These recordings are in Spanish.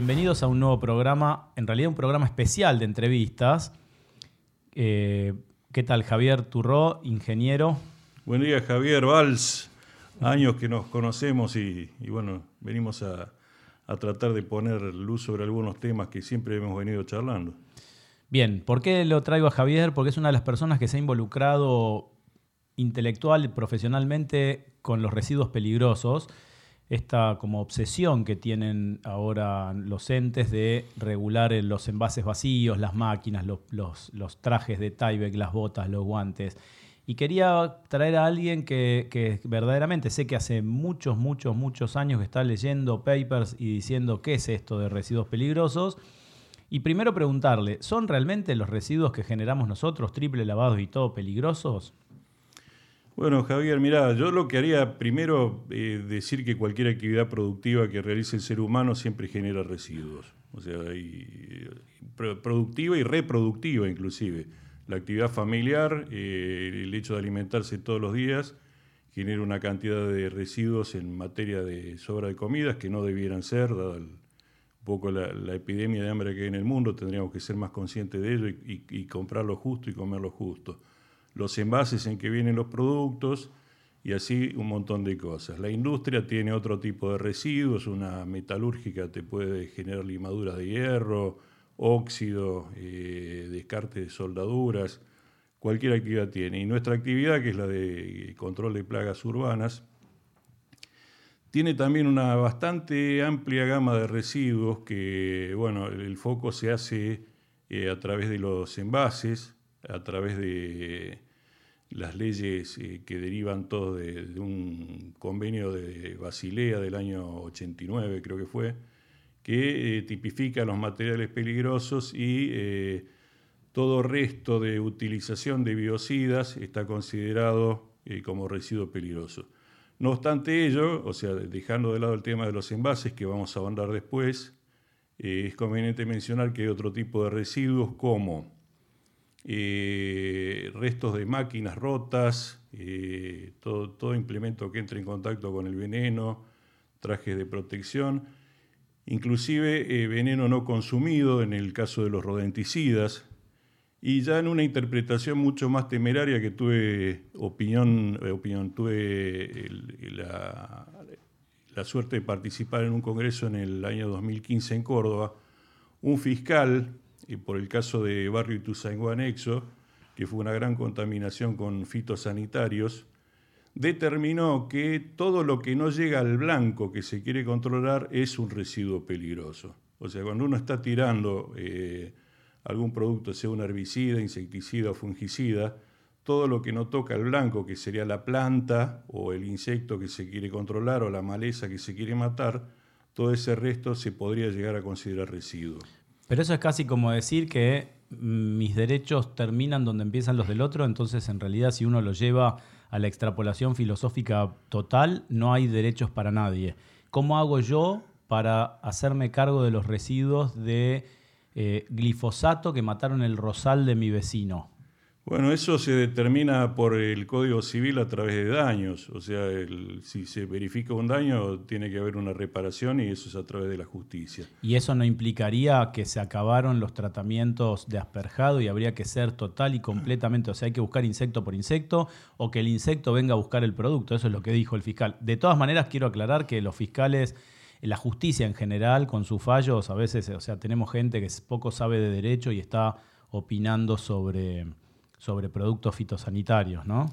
Bienvenidos a un nuevo programa, en realidad un programa especial de entrevistas. Eh, ¿Qué tal, Javier Turró, ingeniero? Buen día, Javier Valls. Años que nos conocemos y, bueno, venimos a, a tratar de poner luz sobre algunos temas que siempre hemos venido charlando. Bien, ¿por qué lo traigo a Javier? Porque es una de las personas que se ha involucrado intelectual y profesionalmente con los residuos peligrosos esta como obsesión que tienen ahora los entes de regular los envases vacíos, las máquinas, los, trajes de Tyvek, las botas, los guantes. Y quería traer a alguien que, que, verdaderamente sé que hace muchos, muchos, muchos años que está leyendo papers y diciendo qué es esto de residuos peligrosos. Y primero preguntarle, ¿son realmente los residuos que generamos nosotros, triple lavados y todo, peligrosos? Bueno, Javier, mira, yo lo que haría primero eh, decir que cualquier actividad productiva que realice el ser humano siempre genera residuos. O sea, productiva y reproductiva inclusive. La actividad familiar, eh, el hecho de alimentarse todos los días, genera una cantidad de residuos en materia de sobra de comidas que no debieran ser, dada un poco la, epidemia de hambre que hay en el mundo, tendríamos que ser más conscientes de ello y comprar lo justo y comer lo justo los envases en que vienen los productos y así un montón de cosas. La industria tiene otro tipo de residuos, una metalúrgica te puede generar limaduras de hierro, óxido, eh, descarte de soldaduras, cualquier actividad tiene. Y nuestra actividad, que es la de control de plagas urbanas, tiene también una bastante amplia gama de residuos que, bueno, el foco se hace eh, a través de los envases, a través de las leyes eh, que derivan todo de, un convenio de Basilea del año 89, creo que fue, que eh, tipifica los materiales peligrosos y eh, todo resto de utilización de biocidas está considerado como residuo peligroso. No obstante ello, o sea, dejando de lado el tema de los envases que vamos a abordar después, es conveniente mencionar que hay otro tipo de residuos como eh, restos de máquinas rotas, eh, todo, todo, implemento que entre en contacto con el veneno, trajes de protección, inclusive eh, veneno no consumido en el caso de los rodenticidas, y ya en una interpretación mucho más temeraria que tuve opinión, opinión tuve la, la suerte de participar en un congreso en el año 2015 en Córdoba, un fiscal por el caso de Barrio Ituzaingó Anexo, que fue una gran contaminación con fitosanitarios, determinó que todo lo que no llega al blanco que se quiere controlar es un residuo peligroso. O sea, cuando uno está tirando eh, algún producto, sea un herbicida, insecticida o fungicida, todo lo que no toca al blanco, que sería la planta o el insecto que se quiere controlar o la maleza que se quiere matar, todo ese resto se podría llegar a considerar residuo. Pero eso es casi como decir que mis derechos terminan donde empiezan los del otro, entonces en realidad si uno lo lleva a la extrapolación filosófica total, no hay derechos para nadie. ¿Cómo hago yo para hacerme cargo de los residuos de eh, glifosato que mataron el rosal de mi vecino? Bueno, eso se determina por el Código Civil a través de daños. O sea, si se verifica un daño, tiene que haber una reparación y eso es a través de la justicia. ¿Y eso no implicaría que se acabaron los tratamientos de asperjado y habría que ser total y completamente, o sea, hay que buscar insecto por insecto o que el insecto venga a buscar el producto? Eso es lo que dijo el fiscal. De todas maneras, quiero aclarar que los fiscales la justicia en general, con sus fallos, a veces, o sea, tenemos gente que poco sabe de derecho y está opinando sobre sobre productos fitosanitarios, ¿no?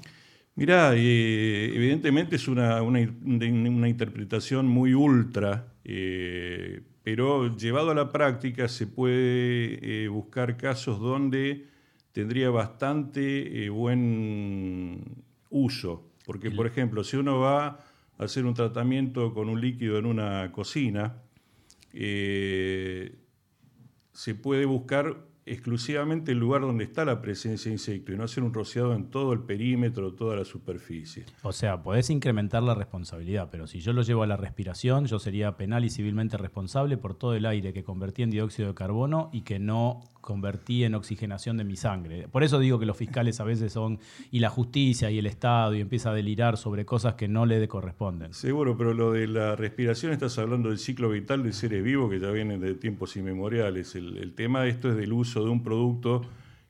Mirá, eh, evidentemente es una, interpretación muy ultra, eh, pero llevado a la práctica se puede eh, buscar casos donde tendría bastante buen uso. Porque, por ejemplo, si uno va a hacer un tratamiento con un líquido en una cocina, se puede buscar exclusivamente el lugar donde está la presencia de insecto y no hacer un rociado en todo el perímetro, toda la superficie. O sea, podés incrementar la responsabilidad, pero si yo lo llevo a la respiración, yo sería penal y civilmente responsable por todo el aire que convertí en dióxido de carbono y que no convertí en oxigenación de mi sangre. Por eso digo que los fiscales a veces son, y la justicia y el Estado, y empieza a delirar sobre cosas que no le corresponden. Seguro, pero lo de la respiración estás hablando del ciclo vital de seres vivos que ya vienen de tiempos inmemoriales. El, tema de esto es del uso de un producto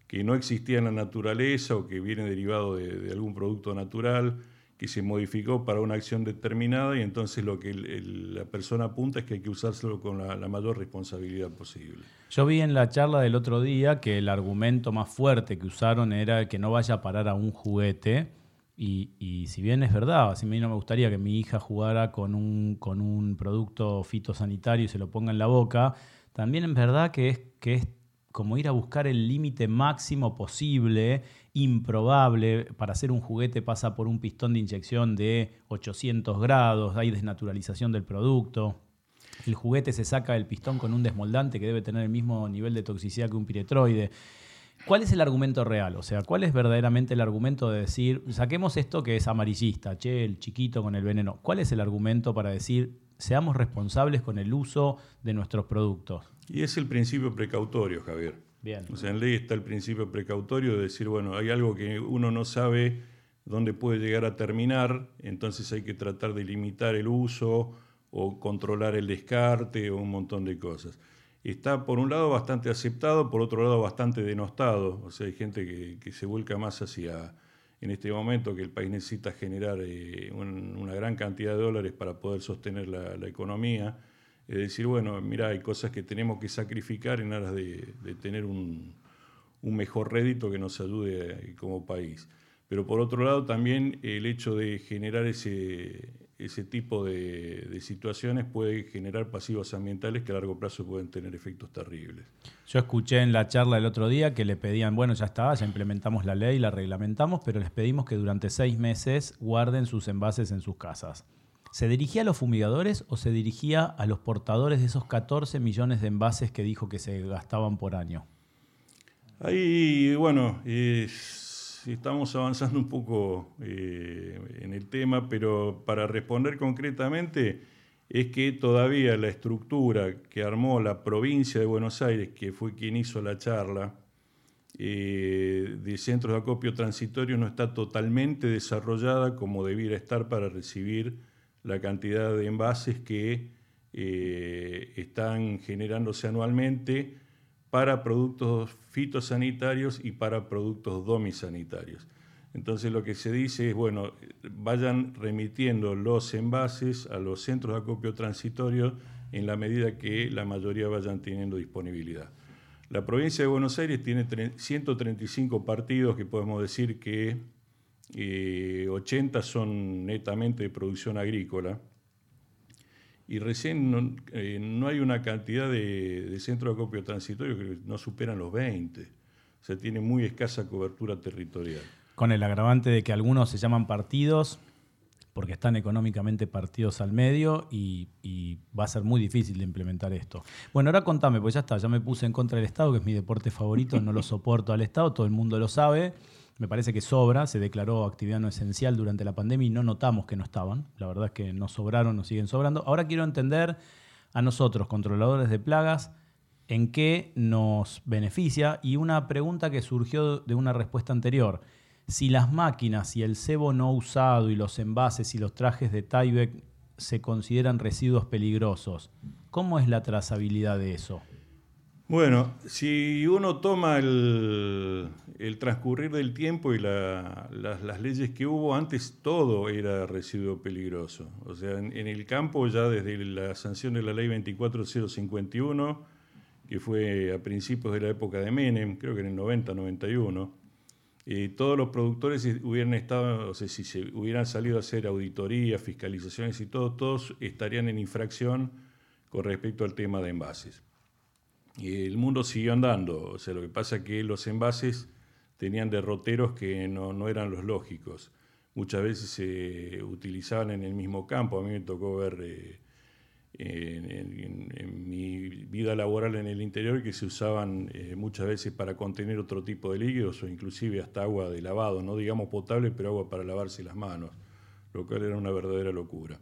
que no existía en la naturaleza o que viene derivado de algún producto natural que se modificó para una acción determinada y entonces lo que la persona apunta es que hay que usárselo con la, mayor responsabilidad posible. Yo vi en la charla del otro día que el argumento más fuerte que usaron era que no vaya a parar a un juguete. Y, si bien es verdad, a mí no me gustaría que mi hija jugara con un, con un producto fitosanitario y se lo ponga en la boca, también es verdad que es, que es como ir a buscar el límite máximo posible improbable. Para hacer un juguete pasa por un pistón de inyección de 800 grados, hay desnaturalización del producto. El juguete se saca del pistón con un desmoldante que debe tener el mismo nivel de toxicidad que un piretroide. ¿Cuál es el argumento real? O sea, ¿cuál es verdaderamente el argumento de decir, saquemos esto que es amarillista, che, el chiquito con el veneno? ¿Cuál es el argumento para decir, seamos responsables con el uso de nuestros productos? Y es el principio precautorio, Javier. O sea, en ley está el principio precautorio de decir, bueno, hay algo que uno no sabe dónde puede llegar a terminar, entonces hay que tratar de limitar el uso o controlar el descarte o un montón de cosas. Está por un lado bastante aceptado, por otro lado bastante denostado. O sea, hay gente que, se vuelca más hacia, en este momento que el país necesita generar eh, una gran cantidad de dólares para poder sostener la economía es decir, bueno, mira, hay cosas que tenemos que sacrificar en aras de, tener un, mejor rédito que nos ayude como país. Pero por otro lado, también el hecho de generar ese, ese tipo de, situaciones puede generar pasivos ambientales que a largo plazo pueden tener efectos terribles. Yo escuché en la charla el otro día que le pedían, bueno, ya está, ya implementamos la ley, la reglamentamos, pero les pedimos que durante seis meses guarden sus envases en sus casas. ¿Se dirigía a los fumigadores o se dirigía a los portadores de esos 14 millones de envases que dijo que se gastaban por año? Ahí, bueno, estamos avanzando un poco eh, en el tema, pero para responder concretamente es que todavía la estructura que armó la provincia de Buenos Aires, que fue quien hizo la charla, eh, de centros de acopio transitorio no está totalmente desarrollada como debiera estar para recibir la cantidad de envases que eh, están generándose anualmente para productos fitosanitarios y para productos domisanitarios. Entonces lo que se dice es, bueno, vayan remitiendo los envases a los centros de acopio transitorio en la medida que la mayoría vayan teniendo disponibilidad. La provincia de Buenos Aires tiene 135 partidos que podemos decir que 80 son netamente de producción agrícola. Y recién no, eh, hay una cantidad de, centros de acopio transitorio que no superan los 20. O sea, tiene muy escasa cobertura territorial. Con el agravante de que algunos se llaman partidos porque están económicamente partidos al medio y, y, va a ser muy difícil de implementar esto. Bueno, ahora contame, pues ya está, ya me puse en contra del Estado, que es mi deporte favorito, no lo soporto al Estado, todo el mundo lo sabe me parece que sobra, se declaró actividad no esencial durante la pandemia y no notamos que no estaban, la verdad es que no sobraron, nos siguen sobrando. Ahora quiero entender a nosotros, controladores de plagas, en qué nos beneficia y una pregunta que surgió de una respuesta anterior. Si las máquinas y el cebo no usado y los envases y los trajes de Tyvek se consideran residuos peligrosos, ¿cómo es la trazabilidad de eso? Bueno, si uno toma el, transcurrir del tiempo y las, leyes que hubo, antes todo era residuo peligroso. O sea, en, el campo ya desde la sanción de la ley 24051, que fue a principios de la época de Menem, creo que en el 90, 91, eh, todos los productores hubieran estado, o sea, si se hubieran salido a hacer auditorías, fiscalizaciones y todo, todos estarían en infracción con respecto al tema de envases. Y el mundo siguió andando. O sea, lo que pasa es que los envases tenían derroteros que no, eran los lógicos. Muchas veces se utilizaban en el mismo campo. A mí me tocó ver eh, en, mi vida laboral en el interior que se usaban eh, muchas veces para contener otro tipo de líquidos o inclusive hasta agua de lavado, no digamos potable, pero agua para lavarse las manos, lo cual era una verdadera locura.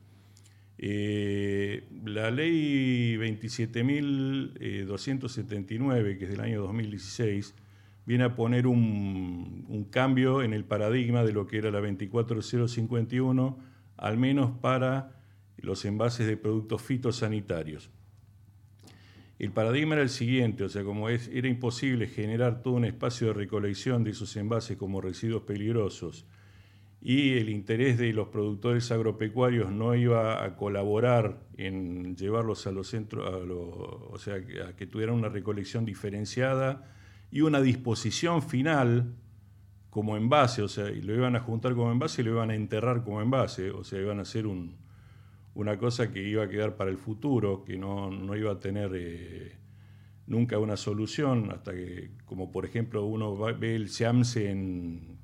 Eh, la ley 27.279, que es del año 2016, viene a poner un, un, cambio en el paradigma de lo que era la 24051, al menos para los envases de productos fitosanitarios. El paradigma era el siguiente, o sea, como es, era imposible generar todo un espacio de recolección de esos envases como residuos peligrosos y el interés de los productores agropecuarios no iba a colaborar en llevarlos a los centros, o sea, a que tuvieran una recolección diferenciada y una disposición final como envase, o sea, lo iban a juntar como envase y lo iban a enterrar como envase, o sea, iban a hacer un, una cosa que iba a quedar para el futuro, que no, no iba a tener eh, nunca una solución, hasta que, como por ejemplo uno ve el SEAMSE en,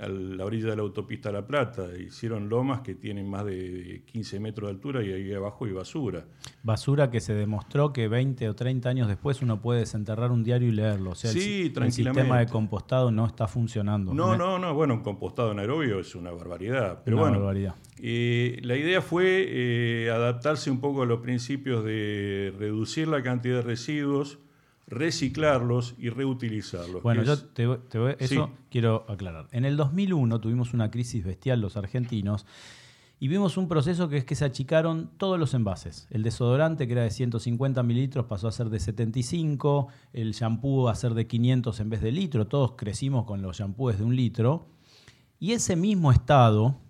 a la orilla de la autopista La Plata. Hicieron lomas que tienen más de 15 metros de altura y ahí abajo hay basura. Basura que se demostró que 20 o 30 años después uno puede desenterrar un diario y leerlo. O sea, sí, el, el, sistema de compostado no está funcionando. No, no, no. Bueno, un compostado anaerobio es una barbaridad. Pero bueno, barbaridad. Eh, la idea fue eh, adaptarse un poco a los principios de reducir la cantidad de residuos reciclarlos y reutilizarlos. Bueno, yo te, eso quiero aclarar. En el 2001 tuvimos una crisis bestial los argentinos y vimos un proceso que es que se achicaron todos los envases. El desodorante, que era de 150 mililitros, pasó a ser de 75, el shampoo a ser de 500 en vez de litro, todos crecimos con los shampoos de un litro. Y ese mismo estado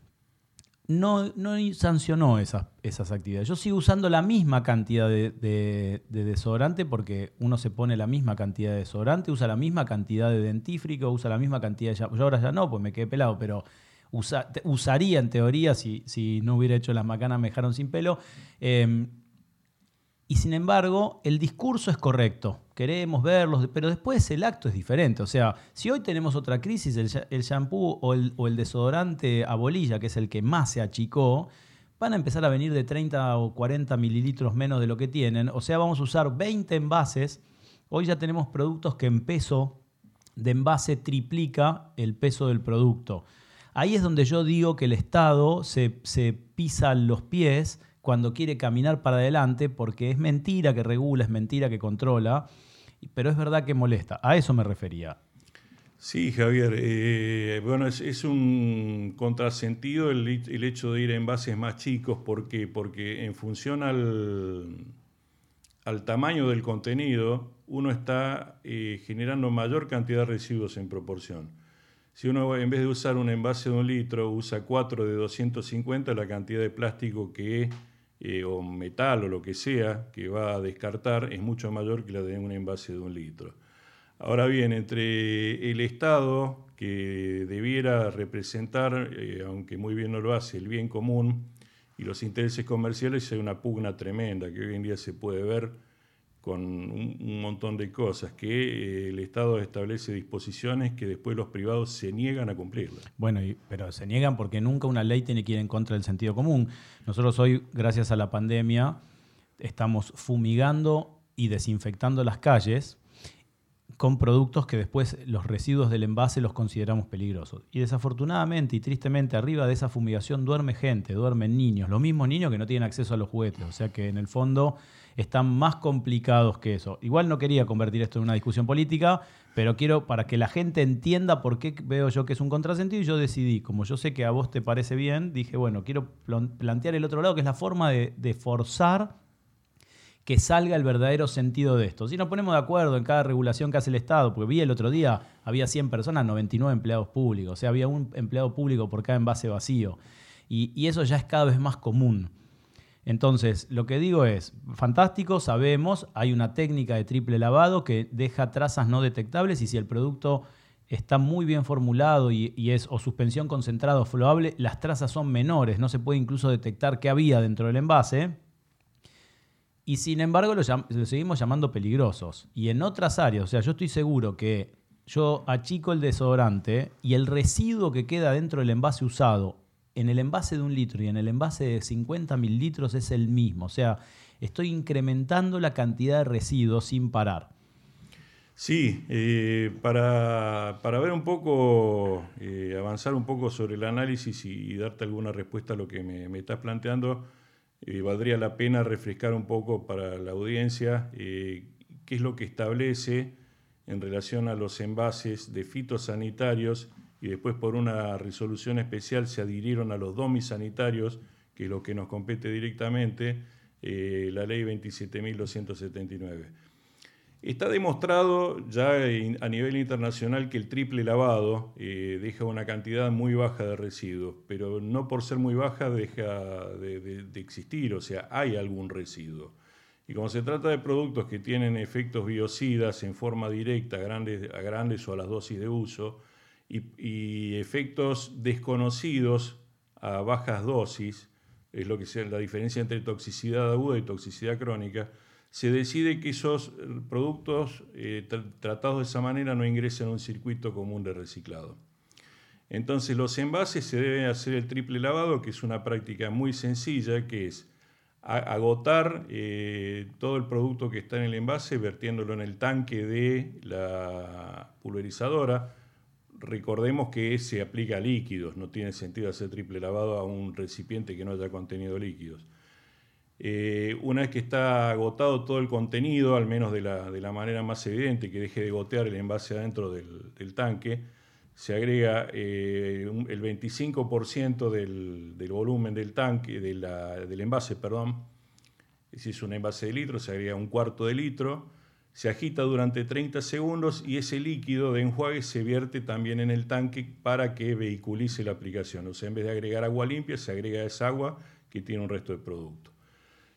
no, no sancionó esas, esas, actividades. Yo sigo usando la misma cantidad de, desodorante porque uno se pone la misma cantidad de desodorante, usa la misma cantidad de dentífrico, usa la misma cantidad de... Yo ahora ya no, pues me quedé pelado, pero usaría en teoría si, si, no hubiera hecho las macanas me dejaron sin pelo. Em, y sin embargo, el discurso es correcto. Queremos verlos, pero después el acto es diferente. O sea, si hoy tenemos otra crisis, el, shampoo o el, o el, desodorante a bolilla, que es el que más se achicó, van a empezar a venir de 30 o 40 mililitros menos de lo que tienen. O sea, vamos a usar 20 envases. Hoy ya tenemos productos que en peso de envase triplica el peso del producto. Ahí es donde yo digo que el Estado se, se pisa los pies cuando quiere caminar para adelante, porque es mentira que regula, es mentira que controla, pero es verdad que molesta. A eso me refería. Sí, Javier. Eh, bueno, es, un contrasentido el, hecho de ir a envases más chicos. ¿Por qué? Porque en función al, tamaño del contenido, uno está eh, generando mayor cantidad de residuos en proporción. Si uno en vez de usar un envase de un litro usa cuatro de 250, la cantidad de plástico que eh, o metal o lo que sea que va a descartar es mucho mayor que la de un envase de un litro. Ahora bien, entre el Estado, que debiera representar, eh, aunque muy bien no lo hace, el bien común, y los intereses comerciales, hay una pugna tremenda que hoy en día se puede ver con un, montón de cosas, que eh, el Estado establece disposiciones que después los privados se niegan a cumplirlas. Bueno, pero se niegan porque nunca una ley tiene que ir en contra del sentido común. Nosotros hoy, gracias a la pandemia, estamos fumigando y desinfectando las calles con productos que después los residuos del envase los consideramos peligrosos. Y desafortunadamente y tristemente arriba de esa fumigación duerme gente, duermen niños, los mismos niños que no tienen acceso a los juguetes. O sea que en el fondo están más complicados que eso. Igual no quería convertir esto en una discusión política, pero quiero para que la gente entienda por qué veo yo que es un contrasentido y yo decidí, como yo sé que a vos te parece bien, dije, bueno, quiero plantear el otro lado, que es la forma de, forzar que salga el verdadero sentido de esto. Si nos ponemos de acuerdo en cada regulación que hace el Estado, porque vi el otro día, había 100 personas, 99 empleados públicos, o sea, había un empleado público por cada envase vacío. Y eso ya es cada vez más común. Entonces, lo que digo es, fantástico, sabemos, hay una técnica de triple lavado que deja trazas no detectables y si el producto está muy bien formulado y, es o suspensión concentrada o flowable, las trazas son menores, no se puede incluso detectar qué había dentro del envase. Y sin embargo lo, lo seguimos llamando peligrosos. Y en otras áreas, o sea, yo estoy seguro que yo achico el desodorante y el residuo que queda dentro del envase usado en el envase de un litro y en el envase de 50 litros es el mismo. O sea, estoy incrementando la cantidad de residuos sin parar. Sí, eh, para, ver un poco, eh, avanzar un poco sobre el análisis y, darte alguna respuesta a lo que me, estás planteando, eh, valdría la pena refrescar un poco para la audiencia qué es lo que establece en relación a los envases de fitosanitarios y después por una resolución especial se adhirieron a los domisanitarios, que es lo que nos compete directamente, la ley 27.279. Está demostrado ya a nivel internacional que el triple lavado eh, deja una cantidad muy baja de residuos, pero no por ser muy baja deja de, existir, o sea, hay algún residuo. Y como se trata de productos que tienen efectos biocidas en forma directa grandes, a grandes o a las dosis de uso, y, efectos desconocidos a bajas dosis, es lo que sea la diferencia entre toxicidad aguda y toxicidad crónica, se decide que esos eh, productos eh, tratados de esa manera no ingresen a un circuito común de reciclado. Entonces los envases se debe hacer el triple lavado, que es una práctica muy sencilla, que es agotar eh, todo el producto que está en el envase, vertiéndolo en el tanque de la pulverizadora. Recordemos que se aplica a líquidos, no tiene sentido hacer triple lavado a un recipiente que no haya contenido líquidos. Eh, una vez que está agotado todo el contenido, al menos de la, manera más evidente, que deje de gotear el envase adentro del, tanque, se agrega eh, el 25% del, volumen del tanque, del envase, perdón. Si es un envase de litro, se agrega un cuarto de litro, se agita durante 30 segundos y ese líquido de enjuague se vierte también en el tanque para que vehiculice la aplicación. O sea, en vez de agregar agua limpia, se agrega esa agua que tiene un resto de producto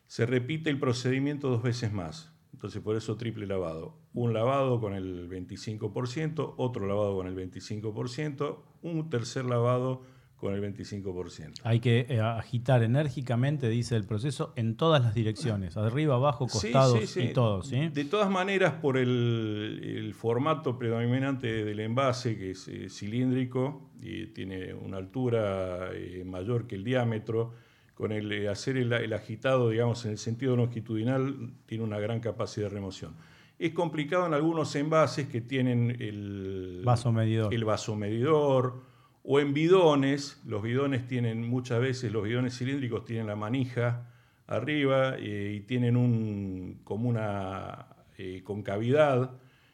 se repite el procedimiento dos veces más. Entonces, por eso triple lavado. Un lavado con el 25%, otro lavado con el 25%, un tercer lavado con el 25%. Hay que eh, agitar enérgicamente, dice el proceso, en todas las direcciones, arriba, abajo, costados y todo. De todas maneras, por el, formato predominante del envase, que es eh, cilíndrico y tiene una altura eh, mayor que el diámetro, con el hacer el, agitado, digamos, en el sentido longitudinal, tiene una gran capacidad de remoción. Es complicado en algunos envases que tienen el vasomedidor. el vasomedidor o en bidones. Los bidones tienen muchas veces, los bidones cilíndricos tienen la manija arriba eh, y tienen un, como una eh, concavidad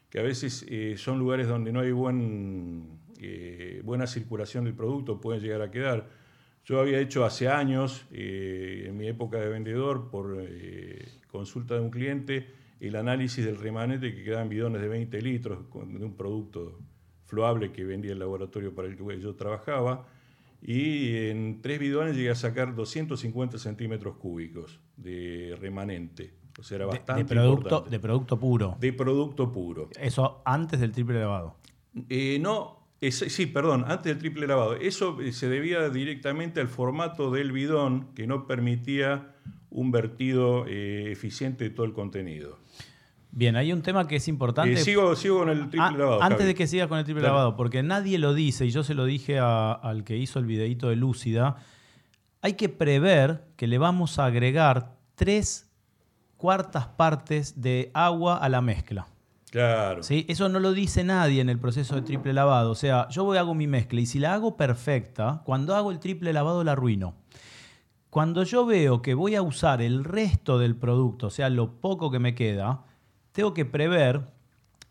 que a veces son lugares donde no hay buen, buena circulación del producto, pueden llegar a quedar. Yo había hecho hace años, eh, en mi época de vendedor, por eh, consulta de un cliente, el análisis del remanente que quedaban bidones de 20 litros de un producto floable que vendía el laboratorio para el que yo trabajaba. Y en tres bidones llegué a sacar 250 centímetros cúbicos de remanente. O sea, era bastante. De, producto, de producto puro. De producto puro. Eso antes del triple lavado. Eh, no, sí, perdón, antes del triple lavado. Eso eh, se debía directamente al formato del bidón que no permitía un vertido eh, eficiente de todo el contenido. Bien, hay un tema que es importante. Eh, sigo, sigo, con el triple ah, lavado. Antes de que sigas con el triple lavado, porque nadie lo dice, y yo se lo dije al que hizo el videíto de Lúcida, hay que prever que le vamos a agregar tres cuartas partes de agua a la mezcla. Claro. ¿Sí? Eso no lo dice nadie en el proceso de triple lavado. O sea, yo voy a hago mi mezcla y si la hago perfecta, cuando hago el triple lavado la arruino. Cuando yo veo que voy a usar el resto del producto, o sea, lo poco que me queda, tengo que prever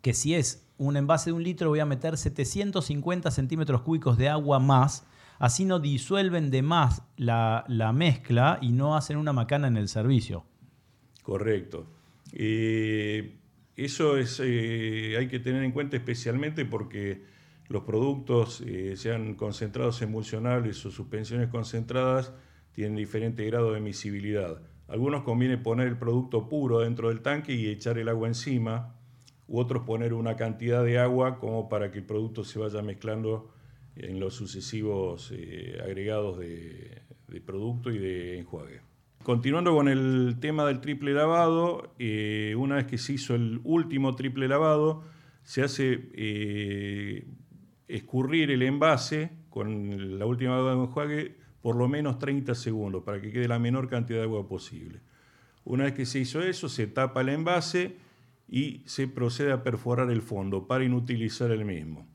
que si es un envase de un litro voy a meter 750 centímetros cúbicos de agua más, así no disuelven de más la, la mezcla y no hacen una macana en el servicio. Correcto. Eh, eso es, eh, hay que tener en cuenta especialmente porque los productos, eh, sean concentrados emulsionables o suspensiones concentradas, tienen diferente grado de emisibilidad. Algunos conviene poner el producto puro dentro del tanque y echar el agua encima, u otros poner una cantidad de agua como para que el producto se vaya mezclando en los sucesivos eh, agregados de producto y de enjuague. Continuando con el tema del triple lavado, eh, una vez que se hizo el último triple lavado, se hace eh, escurrir el envase con la última agua de enjuague por lo menos 30 segundos para que quede la menor cantidad de agua posible. Una vez que se hizo eso, se tapa el envase y se procede a perforar el fondo para inutilizar el mismo.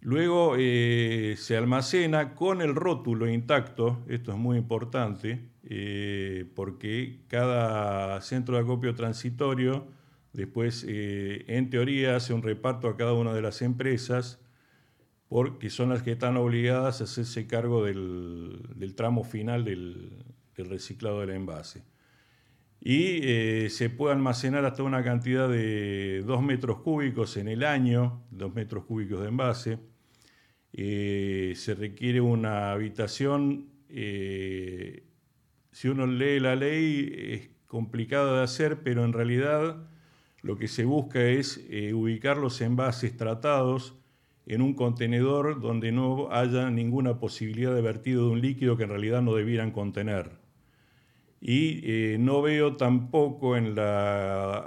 Luego eh, se almacena con el rótulo intacto, esto es muy importante, eh, porque cada centro de acopio transitorio después, eh, en teoría, hace un reparto a cada una de las empresas, porque son las que están obligadas a hacerse cargo del, tramo final del, reciclado del envase. Y se puede almacenar hasta una cantidad de 2 metros cúbicos en el año, 2 metros cúbicos de envase eh, se requiere una habitación, eh, si uno lee la ley es complicado de hacer, pero en realidad lo que se busca es eh, ubicar los envases tratados en un contenedor donde no haya ninguna posibilidad de vertido de un líquido que en realidad no debieran contener. Y no veo tampoco en la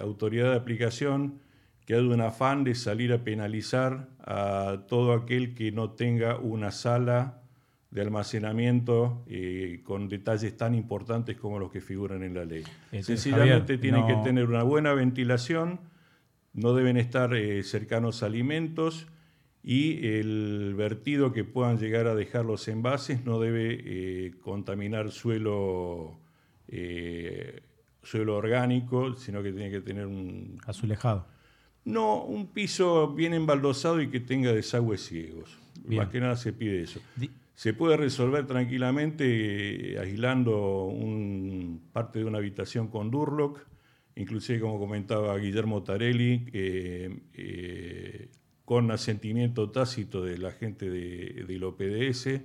autoridad de aplicación que hay un afán de salir a penalizar a todo aquel que no tenga una sala de almacenamiento eh, con detalles tan importantes como los que figuran en la ley. Sencillamente tiene que tener una buena ventilación, no deben estar eh, cercanos a alimentos y el vertido que puedan llegar a dejar los envases no debe eh, contaminar suelo, suelo orgánico, sino que tiene que tener un... Azulejado no, un piso bien embaldosado y que tenga desagües ciegos. Más que nada se pide eso. se puede resolver tranquilamente eh, aislando un, parte de una habitación con Durlock, inclusive como comentaba Guillermo Tarelli, eh, con asentimiento tácito de la gente de, del OPDS,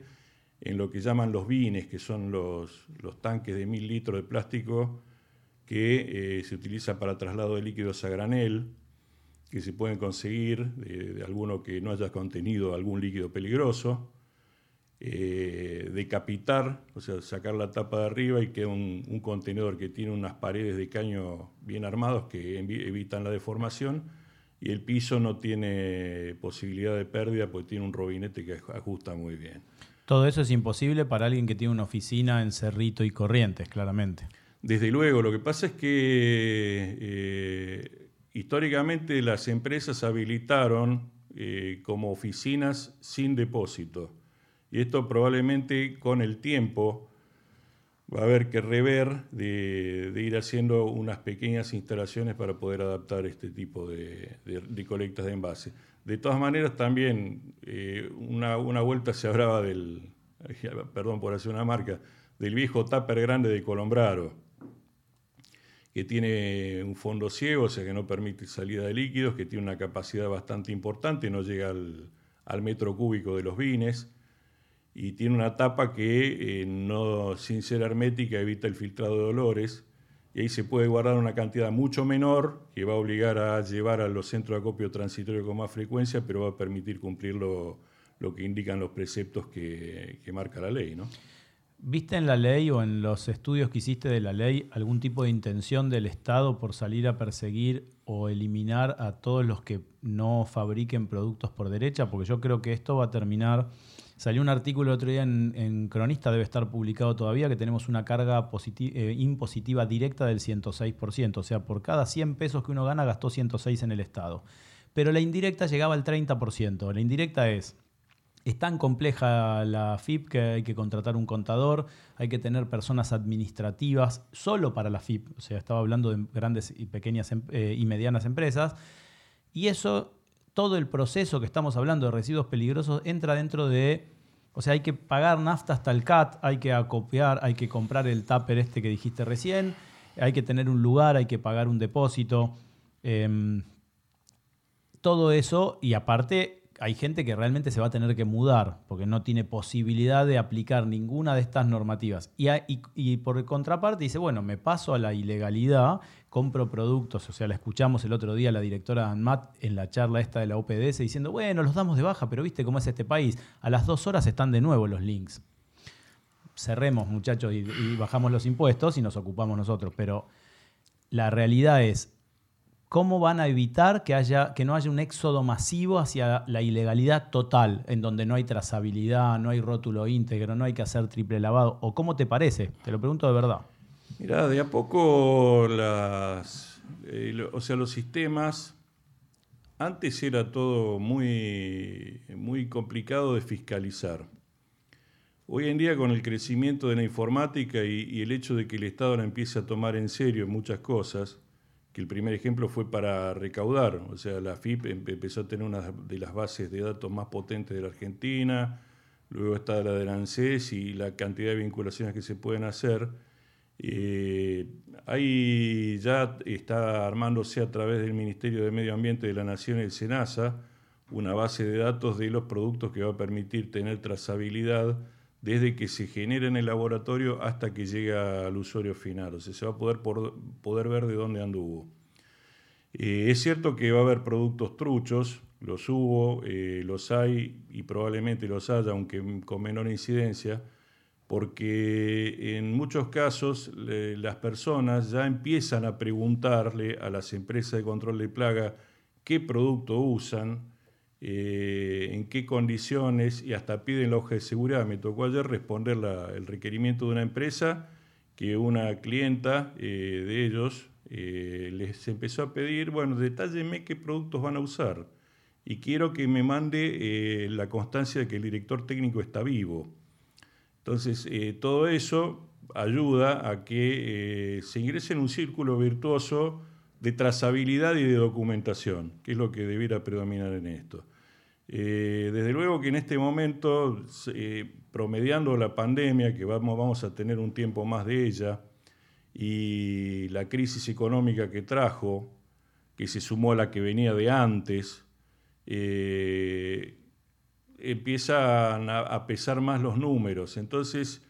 en lo que llaman los bines, que son los, los tanques de mil litros de plástico que eh, se utiliza para traslado de líquidos a granel que se pueden conseguir de, alguno que no haya contenido algún líquido peligroso, eh, decapitar, o sea, sacar la tapa de arriba y queda un, contenedor que tiene unas paredes de caño bien armados que evitan la deformación y el piso no tiene posibilidad de pérdida porque tiene un robinete que ajusta muy bien. Todo eso es imposible para alguien que tiene una oficina en Cerrito y Corrientes, claramente. Desde luego, lo que pasa es que eh, Históricamente las empresas habilitaron eh, como oficinas sin depósito y esto probablemente con el tiempo va a haber que rever de, ir haciendo unas pequeñas instalaciones para poder adaptar este tipo de, colectas de envase. De todas maneras, también eh, una, vuelta se hablaba del, perdón por hacer una marca, del viejo tupper grande de Colombraro que tiene un fondo ciego, o sea que no permite salida de líquidos, que tiene una capacidad bastante importante, no llega al, metro cúbico de los vines, y tiene una tapa que, eh, no, sin ser hermética, evita el filtrado de olores, y ahí se puede guardar una cantidad mucho menor, que va a obligar a llevar a los centros de acopio transitorio con más frecuencia, pero va a permitir cumplir lo, que indican los preceptos que, que marca la ley. ¿no? ¿Viste en la ley o en los estudios que hiciste de la ley algún tipo de intención del Estado por salir a perseguir o eliminar a todos los que no fabriquen productos por derecha? Porque yo creo que esto va a terminar. Salió un artículo el otro día en, Cronista, debe estar publicado todavía, que tenemos una carga eh, impositiva directa del 106%. O sea, por cada 100 pesos que uno gana, gastó 106 en el Estado. Pero la indirecta llegaba al 30%. La indirecta es es tan compleja la FIP que hay que contratar un contador, hay que tener personas administrativas solo para la FIP, o sea, estaba hablando de grandes y pequeñas eh, y medianas empresas, y eso, todo el proceso que estamos hablando de residuos peligrosos entra dentro de, o sea, hay que pagar nafta hasta el CAT, hay que acopiar, hay que comprar el tupper este que dijiste recién, hay que tener un lugar, hay que pagar un depósito, em, todo eso, y aparte hay gente que realmente se va a tener que mudar porque no tiene posibilidad de aplicar ninguna de estas normativas. Y, por contraparte dice, bueno, me paso a la ilegalidad, compro productos, o sea, la escuchamos el otro día la directora ANMAT en la charla esta de la OPDS diciendo, bueno, los damos de baja, pero viste cómo es este país, a las dos horas están de nuevo los links. Cerremos, muchachos, y bajamos los impuestos y nos ocupamos nosotros, pero la realidad es, ¿Cómo van a evitar que, haya, que no haya un éxodo masivo hacia la ilegalidad total, en donde no hay trazabilidad, no hay rótulo íntegro, no hay que hacer triple lavado? ¿O cómo te parece? Te lo pregunto de verdad. Mira, de a poco eh, o sea, los sistemas antes era todo muy, muy complicado de fiscalizar. Hoy en día con el crecimiento de la informática y, el hecho de que el Estado la empiece a tomar en serio muchas cosas, el primer ejemplo fue para recaudar, o sea, la FIP empezó a tener una de las bases de datos más potentes de la Argentina, luego está la del ANSES y la cantidad de vinculaciones que se pueden hacer. Eh, ahí ya está armándose a través del Ministerio de Medio Ambiente de la Nación, el SENASA, una base de datos de los productos que va a permitir tener trazabilidad desde que se genera en el laboratorio hasta que llega al usuario final. O sea, se va a poder, poder ver de dónde anduvo. Eh, es cierto que va a haber productos truchos, los hubo, eh, los hay y probablemente los haya, aunque con menor incidencia, porque en muchos casos las personas ya empiezan a preguntarle a las empresas de control de plaga qué producto usan, eh, en qué condiciones y hasta piden la hoja de seguridad. Me tocó ayer responder el requerimiento de una empresa que una clienta eh, de ellos eh, les empezó a pedir, bueno, detálleme qué productos van a usar y quiero que me mande la constancia de que el director técnico está vivo. Entonces, todo eso ayuda a que se ingrese en un círculo virtuoso de trazabilidad y de documentación, que es lo que debiera predominar en esto. Eh, desde luego que en este momento, eh, promediando la pandemia, que vamos, a tener un tiempo más de ella, y la crisis económica que trajo, que se sumó a la que venía de antes, eh, empiezan a, pesar más los números. Entonces,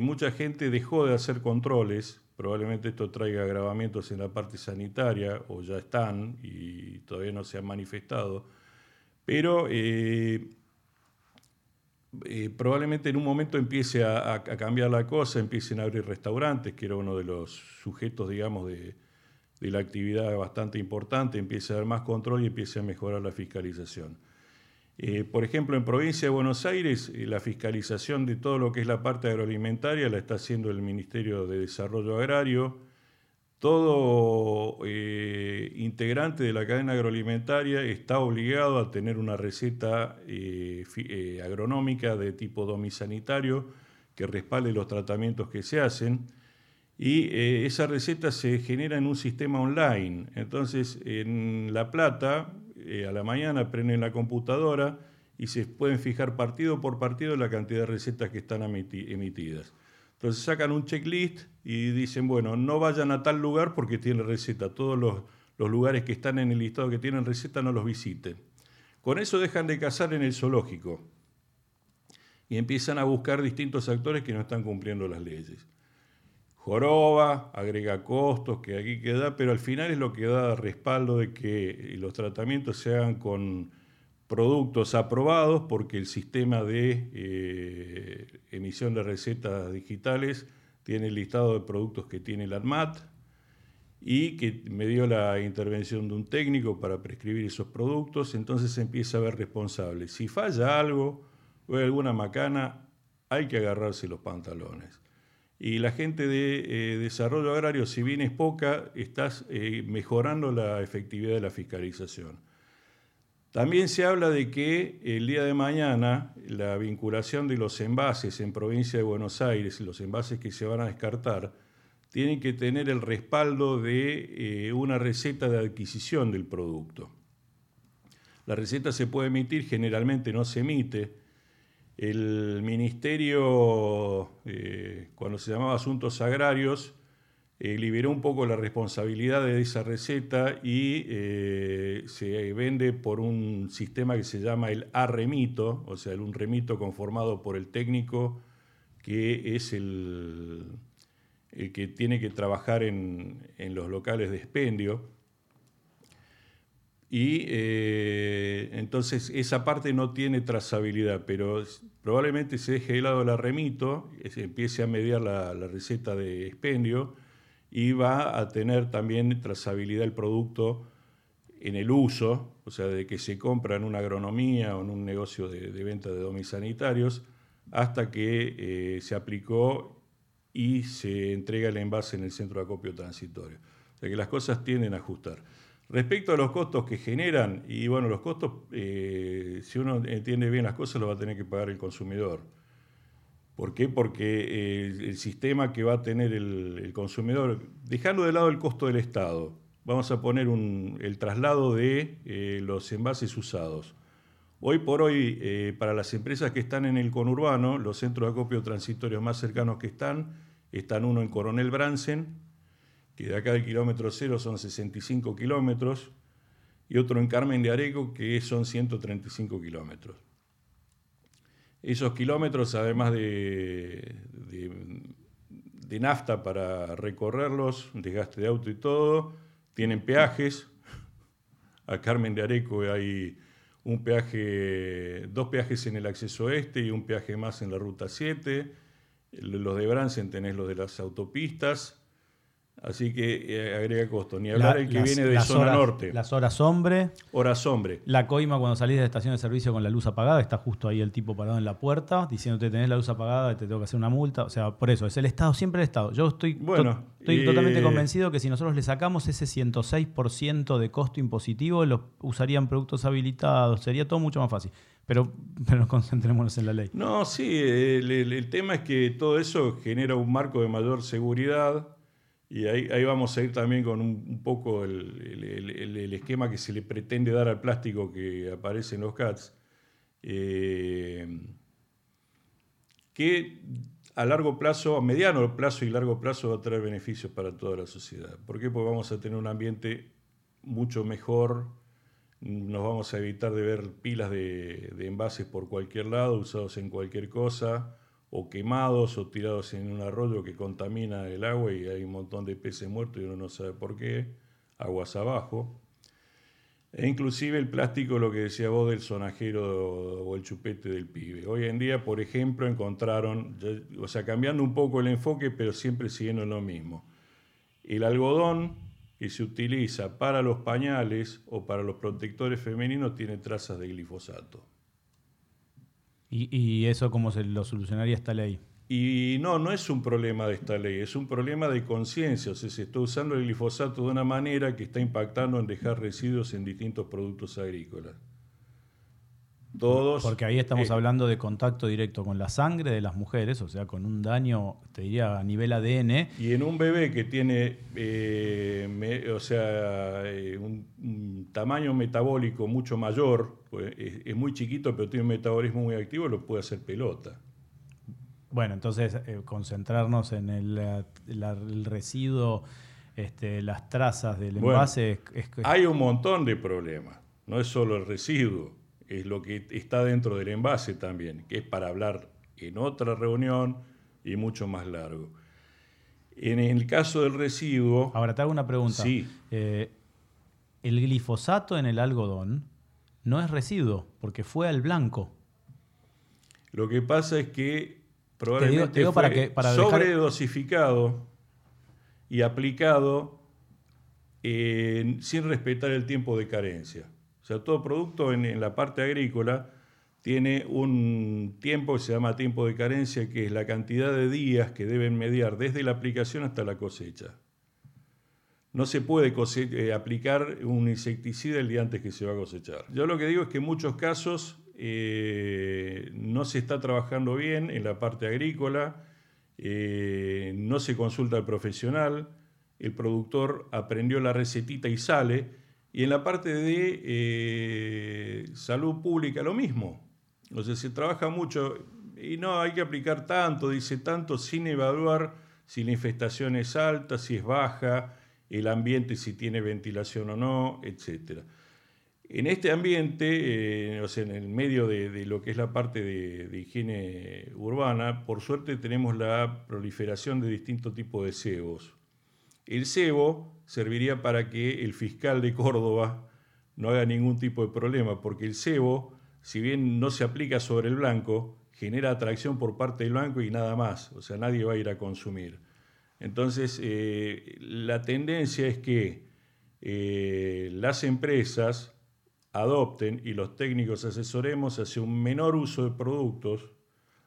mucha gente dejó de hacer controles, probablemente esto traiga agravamientos en la parte sanitaria, o ya están y todavía no se han manifestado pero eh, eh, probablemente en un momento empiece a, cambiar la cosa, empiecen a abrir restaurantes, que era uno de los sujetos, digamos, de, la actividad bastante importante, empiece a haber más control y empiece a mejorar la fiscalización. Eh, por ejemplo, en provincia de Buenos Aires, la fiscalización de todo lo que es la parte agroalimentaria la está haciendo el Ministerio de Desarrollo Agrario, todo eh, integrante de la cadena agroalimentaria está obligado a tener una receta eh, eh, agronómica de tipo domisanitario que respalde los tratamientos que se hacen y esa receta se genera en un sistema online. Entonces, en La Plata, a la mañana prenden la computadora y se pueden fijar partido por partido la cantidad de recetas que están emitidas. Entonces sacan un checklist y dicen, bueno, no vayan a tal lugar porque tiene receta. Todos los, lugares que están en el listado que tienen receta no los visiten. Con eso dejan de cazar en el zoológico y empiezan a buscar distintos actores que no están cumpliendo las leyes. Joroba, agrega costos, que aquí queda, pero al final es lo que da respaldo de que los tratamientos se hagan con productos aprobados porque el sistema de eh, emisión de recetas digitales tiene el listado de productos que tiene el ANMAT y que me dio la intervención de un técnico para prescribir esos productos, entonces se empieza a ver responsable. Si falla algo o hay alguna macana, hay que agarrarse los pantalones. Y la gente de eh, desarrollo agrario, si bien es poca, estás eh, mejorando la efectividad de la fiscalización. También se habla de que el día de mañana la vinculación de los envases en provincia de Buenos Aires, los envases que se van a descartar, tienen que tener el respaldo de eh, una receta de adquisición del producto. La receta se puede emitir, generalmente no se emite. El ministerio, eh, cuando se llamaba Asuntos Agrarios, eh, liberó un poco la responsabilidad de esa receta y eh, se vende por un sistema que se llama el arremito, o sea, un remito conformado por el técnico que es el, que tiene que trabajar en, los locales de expendio. Y eh, entonces esa parte no tiene trazabilidad, pero probablemente se deje de lado el arremito, se empiece a mediar la receta de expendio y va a tener también trazabilidad el producto en el uso, o sea, de que se compra en una agronomía o en un negocio de, venta de domisanitarios, hasta que eh, se aplicó y se entrega el envase en el centro de acopio transitorio. O sea que las cosas tienden a ajustar. Respecto a los costos que generan, y bueno, los costos, eh, si uno entiende bien las cosas, lo va a tener que pagar el consumidor. ¿Por qué? Porque eh, el sistema que va a tener el, consumidor, dejando de lado el costo del Estado, vamos a poner el traslado de eh, los envases usados. Hoy por hoy, para las empresas que están en el conurbano, los centros de acopio transitorios más cercanos que están, están uno en Coronel Bransen, que de acá del kilómetro cero son 65 kilómetros, y otro en Carmen de Areco, que son 135 kilómetros. Esos kilómetros, además de, de, nafta para recorrerlos, desgaste de auto y todo, tienen peajes. A Carmen de Areco hay un peaje, dos peajes en el acceso este y un peaje más en la ruta 7. Los de Bransen tenés los de las autopistas Así que eh, agrega costo. Ni hablar el que viene de zona norte. Las horas hombre. Horas hombre. La coima cuando salís de la estación de servicio con la luz apagada, está justo ahí el tipo parado en la puerta, diciéndote tenés la luz apagada te tengo que hacer una multa. O sea, por eso, es el Estado, siempre el Estado. Yo estoy, bueno, estoy totalmente convencido que si nosotros le sacamos ese 106% de costo impositivo, lo usarían productos habilitados, sería todo mucho más fácil. Pero, pero concentrémonos en la ley. No, sí, el tema es que todo eso genera un marco de mayor seguridad y ahí, vamos a ir también con un, poco el, esquema que se le pretende dar al plástico que aparece en los CATs, eh, que a largo plazo, a mediano plazo y largo plazo va a traer beneficios para toda la sociedad. ¿Por qué? Porque vamos a tener un ambiente mucho mejor, nos vamos a evitar de ver pilas de envases por cualquier lado, usados en cualquier cosa o quemados o tirados en un arroyo que contamina el agua y hay un montón de peces muertos y uno no sabe por qué, aguas abajo. E inclusive el plástico, lo que decía vos del sonajero o el chupete del pibe. Hoy en día, por ejemplo, encontraron, o sea, cambiando un poco el enfoque, pero siempre siguiendo lo mismo. El algodón que se utiliza para los pañales o para los protectores femeninos tiene trazas de glifosato. ¿Y, eso cómo se lo solucionaría esta ley? Y no, no es un problema de esta ley, es un problema de conciencia. O sea, se está usando el glifosato de una manera que está impactando en dejar residuos en distintos productos agrícolas. Todos, Porque ahí estamos eh, hablando de contacto directo con la sangre de las mujeres, o sea, con un daño, te diría, a nivel ADN. Y en un bebé que tiene, eh, o sea, eh, un, tamaño metabólico mucho mayor, pues, es, muy chiquito, pero tiene un metabolismo muy activo, lo puede hacer pelota. Bueno, entonces concentrarnos en el, residuo, este, las trazas del envase. Hay un montón de problemas, no es solo el residuo es lo que está dentro del envase también, que es para hablar en otra reunión y mucho más largo. En el caso del residuo... Ahora te hago una pregunta. Sí. Eh, el glifosato en el algodón no es residuo, porque fue al blanco. Lo que pasa es que probablemente fue para sobredosificado y aplicado sin respetar el tiempo de carencia. O sea, todo producto en, la parte agrícola tiene un tiempo que se llama tiempo de carencia, que es la cantidad de días que deben mediar desde la aplicación hasta la cosecha. No se puede eh, aplicar un insecticida el día antes que se va a cosechar. Yo lo que digo es que en muchos casos eh, no se está trabajando bien en la parte agrícola, eh, no se consulta al profesional, el productor aprendió la recetita y sale, y en la parte de eh, salud pública lo mismo. O sea, se trabaja mucho y no hay que aplicar tanto, dice tanto, sin evaluar si la infestación es alta, si es baja, el ambiente si tiene ventilación o no, etc. En este ambiente, eh, o sea, en el medio de, lo que es la parte de, de, higiene urbana, por suerte tenemos la proliferación de distintos tipos de cebos. El cebo serviría para que el fiscal de Córdoba no haga ningún tipo de problema, porque el cebo, si bien no se aplica sobre el blanco, genera atracción por parte del blanco y nada más, o sea, nadie va a ir a consumir. Entonces, eh, la tendencia es que eh, las empresas adopten y los técnicos asesoremos hacia un menor uso de productos,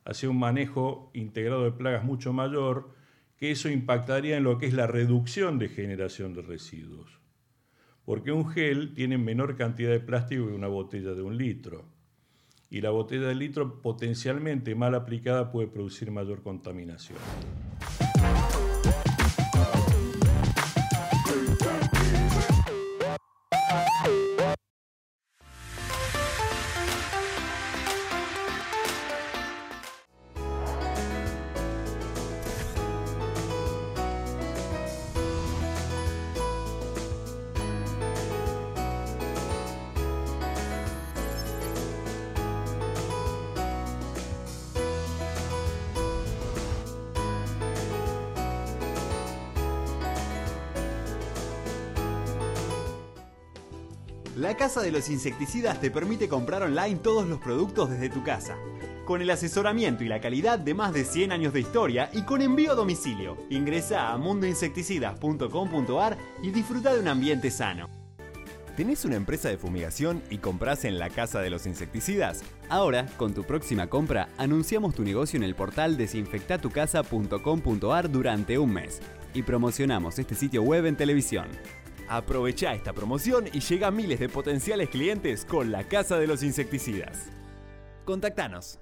hacia un manejo integrado de plagas mucho mayor, que eso impactaría en lo que es la reducción de generación de residuos. porque un gel tiene menor cantidad de plástico que una botella de un litro. Y la botella de litro potencialmente mal aplicada puede producir mayor contaminación. Los Insecticidas te permite comprar online todos los productos desde tu casa. Con el asesoramiento y la calidad de más de 100 años de historia y con envío a domicilio. Ingresa a mundoinsecticidas.com.ar y disfruta de un ambiente sano. ¿Tenés una empresa de fumigación y compras en la Casa de los Insecticidas? Ahora, con tu próxima compra, anunciamos tu negocio en el portal desinfectatucasa.com.ar durante un mes y promocionamos este sitio web en televisión. Aprovecha esta promoción y llega a miles de potenciales clientes con la Casa de los Insecticidas. Contactanos.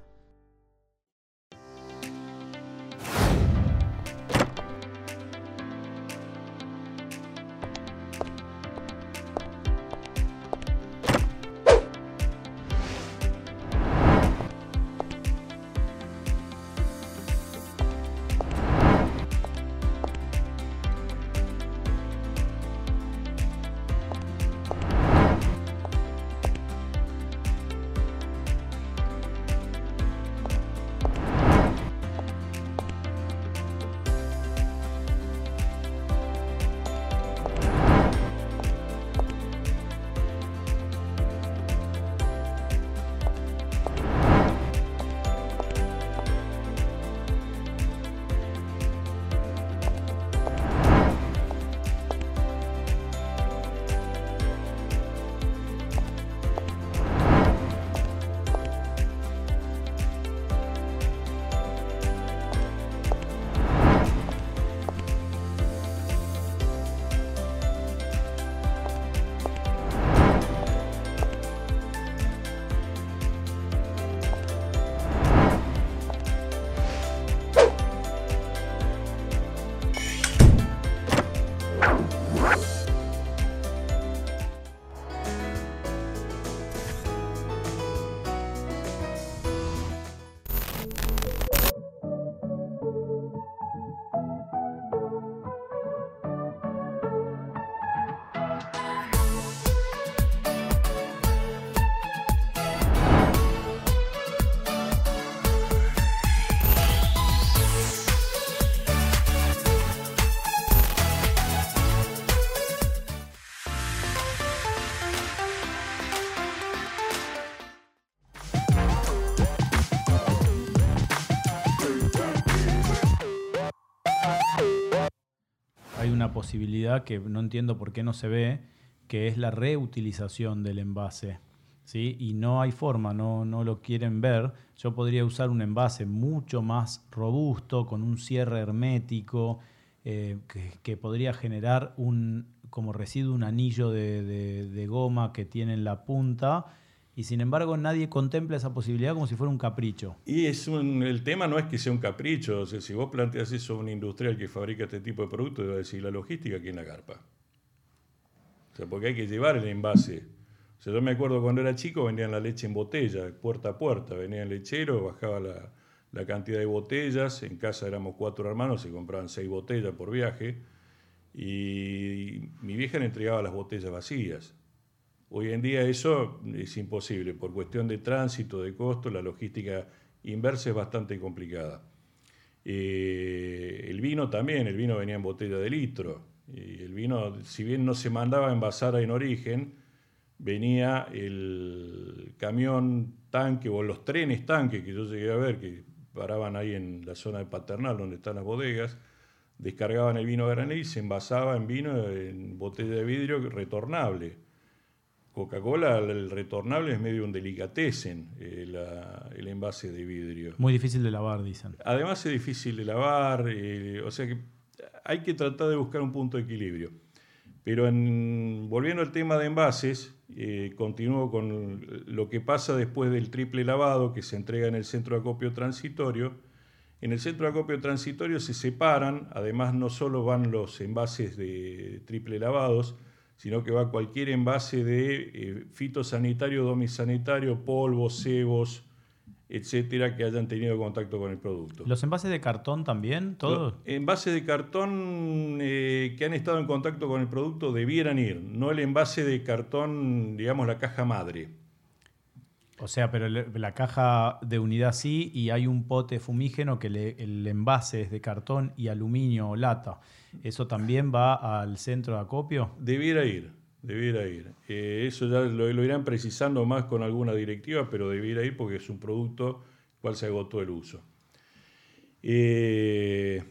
Hay una posibilidad que no entiendo por qué no se ve, que es la reutilización del envase. ¿sí? Y no hay forma, no, no lo quieren ver. Yo podría usar un envase mucho más robusto, con un cierre hermético, eh, que, podría generar un, como residuo un anillo de, de- de goma que tiene en la punta. Y sin embargo nadie contempla esa posibilidad como si fuera un capricho. Y es el tema no es que sea un capricho. O sea, si vos planteas eso a un industrial que fabrica este tipo de productos, va a decir la logística, ¿quién la garpa? O sea, porque hay que llevar el envase. O sea, yo me acuerdo cuando era chico vendían la leche en botella, puerta a puerta. Venía el lechero, bajaba la, la cantidad de botellas. En casa éramos cuatro hermanos, se compraban seis botellas por viaje. Y mi vieja le entregaba las botellas vacías. Hoy en día eso es imposible. Por cuestión de tránsito, de costo, la logística inversa es bastante complicada. Eh, el vino también, el vino venía en botella de litro. Y el vino, si bien no se mandaba a envasar en origen, venía el camión tanque o los trenes tanque que yo llegué a ver, que paraban ahí en la zona de Paternal, donde están las bodegas, descargaban el vino granel y se envasaba en vino en botella de vidrio retornable. Coca-Cola, el retornable es medio un delicatessen, eh, la- el envase de vidrio. Muy difícil de lavar, dicen. Además es difícil de lavar, eh, o sea que hay que tratar de buscar un punto de equilibrio. Pero en, volviendo al tema de envases, eh, continúo con lo que pasa después del triple lavado que se entrega en el centro de acopio transitorio. En el centro de acopio transitorio se separan, además no solo van los envases de triple lavados, sino que va cualquier envase de eh, fitosanitario, domisanitario, polvos, cebos, etcétera, que hayan tenido contacto con el producto. ¿Los envases de cartón también? ¿Todos? envases de cartón eh, que han estado en contacto con el producto debieran ir, no el envase de cartón, digamos, la caja madre. O sea, pero la caja de unidad sí y hay un pote fumígeno que el envase es de cartón y aluminio o lata. ¿Eso también va al centro de acopio? Debiera ir. Debiera ir. Eh, eso ya lo, irán precisando más con alguna directiva, pero debiera ir porque es un producto cual se agotó el uso. Eh,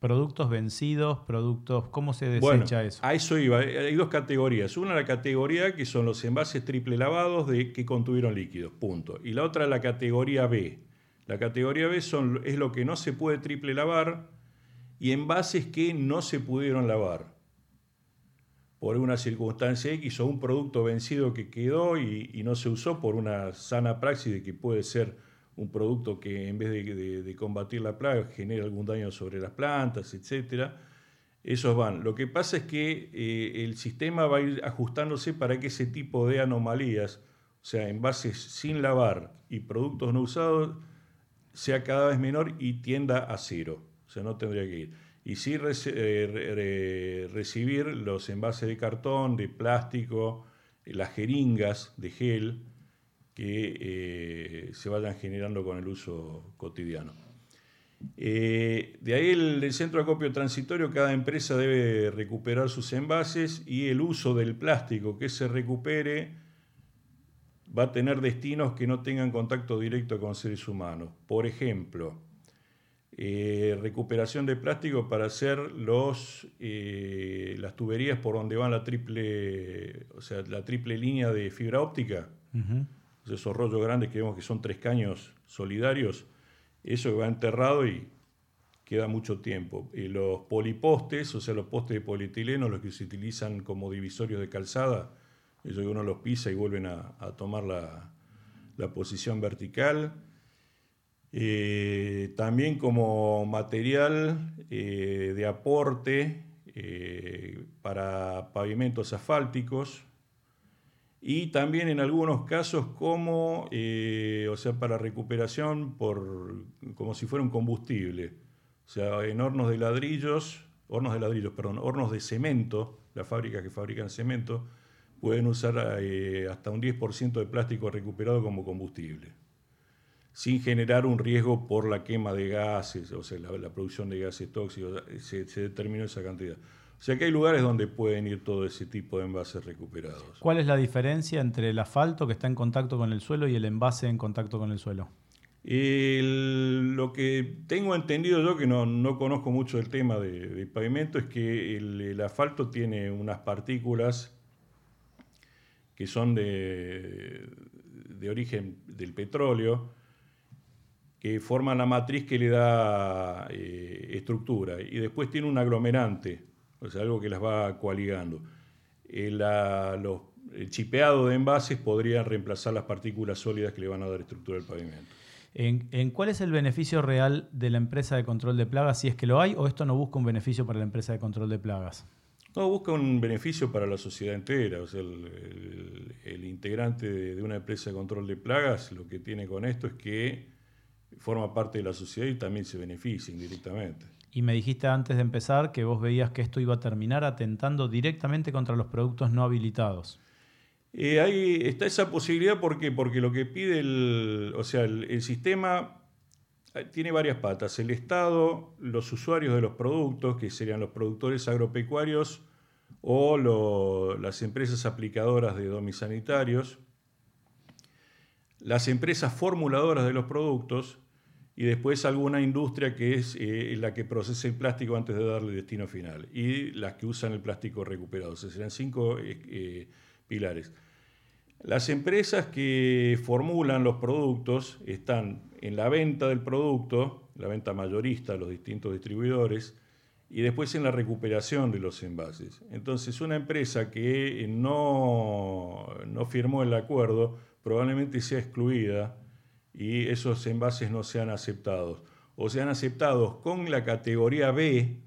productos vencidos, productos, ¿cómo se desecha eso? A eso iba. Hay dos categorías. Una la categoría que son los envases triple lavados de que contuvieron líquidos, punto. Y la otra la categoría B. La categoría B son, es lo que no se puede triple lavar y envases que no se pudieron lavar por una circunstancia X o un producto vencido que quedó y, no se usó por una sana praxis de que puede ser un producto que en vez de, combatir la plaga genera algún daño sobre las plantas, etc. Esos van. Lo que pasa es que eh, el sistema va a ir ajustándose para que ese tipo de anomalías, o sea, envases sin lavar y productos no usados, sea cada vez menor y tienda a cero. O sea, no tendría que ir y sí eh, recibir los envases de cartón, de plástico, eh, las jeringas de gel que eh, se vayan generando con el uso cotidiano. de ahí el, centro de acopio transitorio, cada empresa debe recuperar sus envases y el uso del plástico que se recupere va a tener destinos que no tengan contacto directo con seres humanos. Por ejemplo, eh, recuperación de plástico para hacer los, eh, las tuberías por donde van la triple, o sea, la triple línea de fibra óptica. Esos rollos grandes que vemos que son tres caños solidarios, eso va enterrado y queda mucho tiempo. Y los polipostes, o sea, los postes de polietileno, los que se utilizan como divisorios de calzada, ellos uno los pisa y vuelven a, tomar la, la posición vertical eh, también como material eh, de aporte eh, para pavimentos asfálticos y también en algunos casos como, o sea, para recuperación por, como si fuera un combustible. O sea, en hornos de ladrillos, hornos de ladrillos, perdón, hornos de cemento, las fábricas que fabrican cemento, pueden usar hasta un 10% de plástico recuperado como combustible sin generar un riesgo por la quema de gases, o sea, la, producción de gases tóxicos, se, determinó esa cantidad. O sea que hay lugares donde pueden ir todo ese tipo de envases recuperados. ¿Cuál es la diferencia entre el asfalto que está en contacto con el suelo y el envase en contacto con el suelo? lo que tengo entendido yo, que no, conozco mucho el tema de, pavimento, es que el, asfalto tiene unas partículas que son de, de origen del petróleo, que forman la matriz que le da eh, estructura. Y después tiene un aglomerante, o sea, algo que las va coaligando. El, chipeado de envases podría reemplazar las partículas sólidas que le van a dar estructura al pavimento. ¿En, cuál es el beneficio real de la empresa de control de plagas, si es que lo hay, o esto no busca un beneficio para la empresa de control de plagas? No, busca un beneficio para la sociedad entera. O sea, el integrante de una empresa de control de plagas lo que tiene con esto es que forma parte de la sociedad y también se beneficia indirectamente. Y me dijiste antes de empezar que vos veías que esto iba a terminar atentando directamente contra los productos no habilitados. Eh, ahí está esa posibilidad porque, porque lo que pide el, o sea, el, sistema eh, tiene varias patas. El Estado, los usuarios de los productos, que serían los productores agropecuarios o las empresas aplicadoras de domisanitarios, las empresas formuladoras de los productos y después alguna industria que es eh, la que procesa el plástico antes de darle destino final y las que usan el plástico recuperado. O sea, serán cinco eh, eh, pilares. Las empresas que formulan los productos están en la venta del producto, la venta mayorista a los distintos distribuidores, y después en la recuperación de los envases. Entonces, una empresa que no, no firmó el acuerdo probablemente sea excluida y esos envases no sean aceptados. O sean aceptados con la categoría B,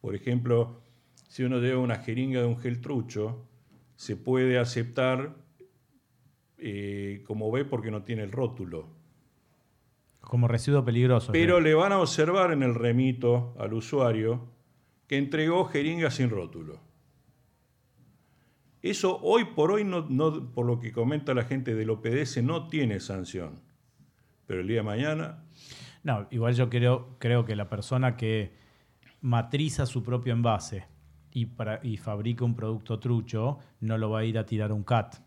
por ejemplo, si uno lleva una jeringa de un gel trucho, se puede aceptar eh, como B porque no tiene el rótulo. Como residuo peligroso. Pero le van a observar en el remito al usuario que entregó jeringa sin rótulo. Eso hoy por hoy, no, por lo que comenta la gente del OPDS, no tiene sanción. Pero el día de mañana... No, igual yo creo, creo que la persona que matriza su propio envase y, para, y fabrica un producto trucho, no lo va a ir a tirar un CAT.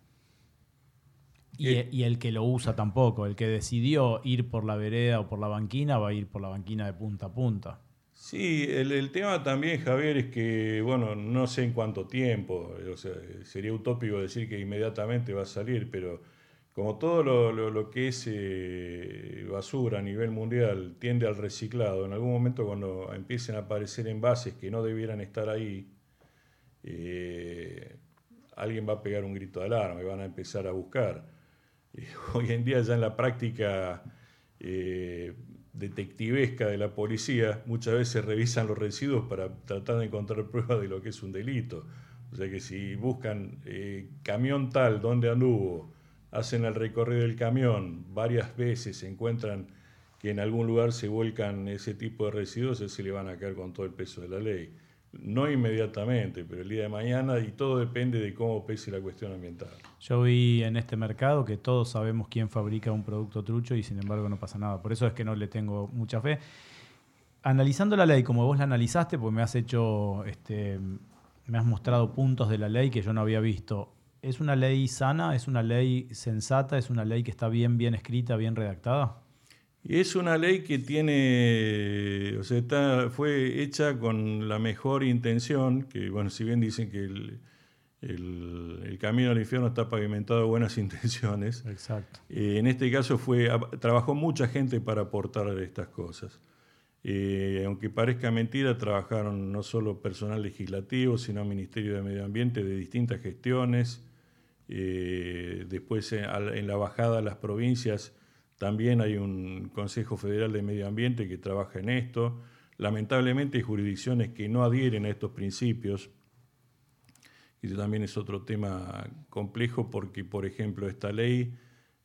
Y, el que lo usa tampoco. El que decidió ir por la vereda o por la banquina va a ir por la banquina de punta a punta. Sí, el, tema también, Javier, es que, bueno, no sé en cuánto tiempo, o sea, sería utópico decir que inmediatamente va a salir, pero como todo lo, que es eh, basura a nivel mundial tiende al reciclado, en algún momento cuando empiecen a aparecer envases que no debieran estar ahí, eh, alguien va a pegar un grito de alarma y van a empezar a buscar. hoy en día ya en la práctica eh, detectivesca de la policía muchas veces revisan los residuos para tratar de encontrar pruebas de lo que es un delito. O sea que si buscan eh, camión tal, donde anduvo, hacen el recorrido del camión varias veces, se encuentran que en algún lugar se vuelcan ese tipo de residuos, se le van a caer con todo el peso de la ley. No inmediatamente, pero el día de mañana y todo depende de cómo pese la cuestión ambiental. Yo vi en este mercado que todos sabemos quién fabrica un producto trucho y sin embargo no pasa nada. Por eso es que no le tengo mucha fe. Analizando la ley como vos la analizaste, pues me has hecho, este, me has mostrado puntos de la ley que yo no había visto. ¿Es una ley sana? ¿Es una ley sensata? ¿Es una ley que está bien, bien escrita, bien redactada? Es una ley que tiene, o sea, fue hecha con la mejor intención, que bueno, si bien dicen que el, camino al infierno está pavimentado de buenas intenciones, Exacto. Eh, en este caso fue, trabajó mucha gente para aportar estas cosas. Eh, aunque parezca mentira, trabajaron no solo personal legislativo, sino Ministerio de Medio Ambiente de distintas gestiones. Eh, después en la bajada a las provincias también hay un Consejo Federal de Medio Ambiente que trabaja en esto. Lamentablemente hay jurisdicciones que no adhieren a estos principios. Y también es otro tema complejo porque, por ejemplo, esta ley,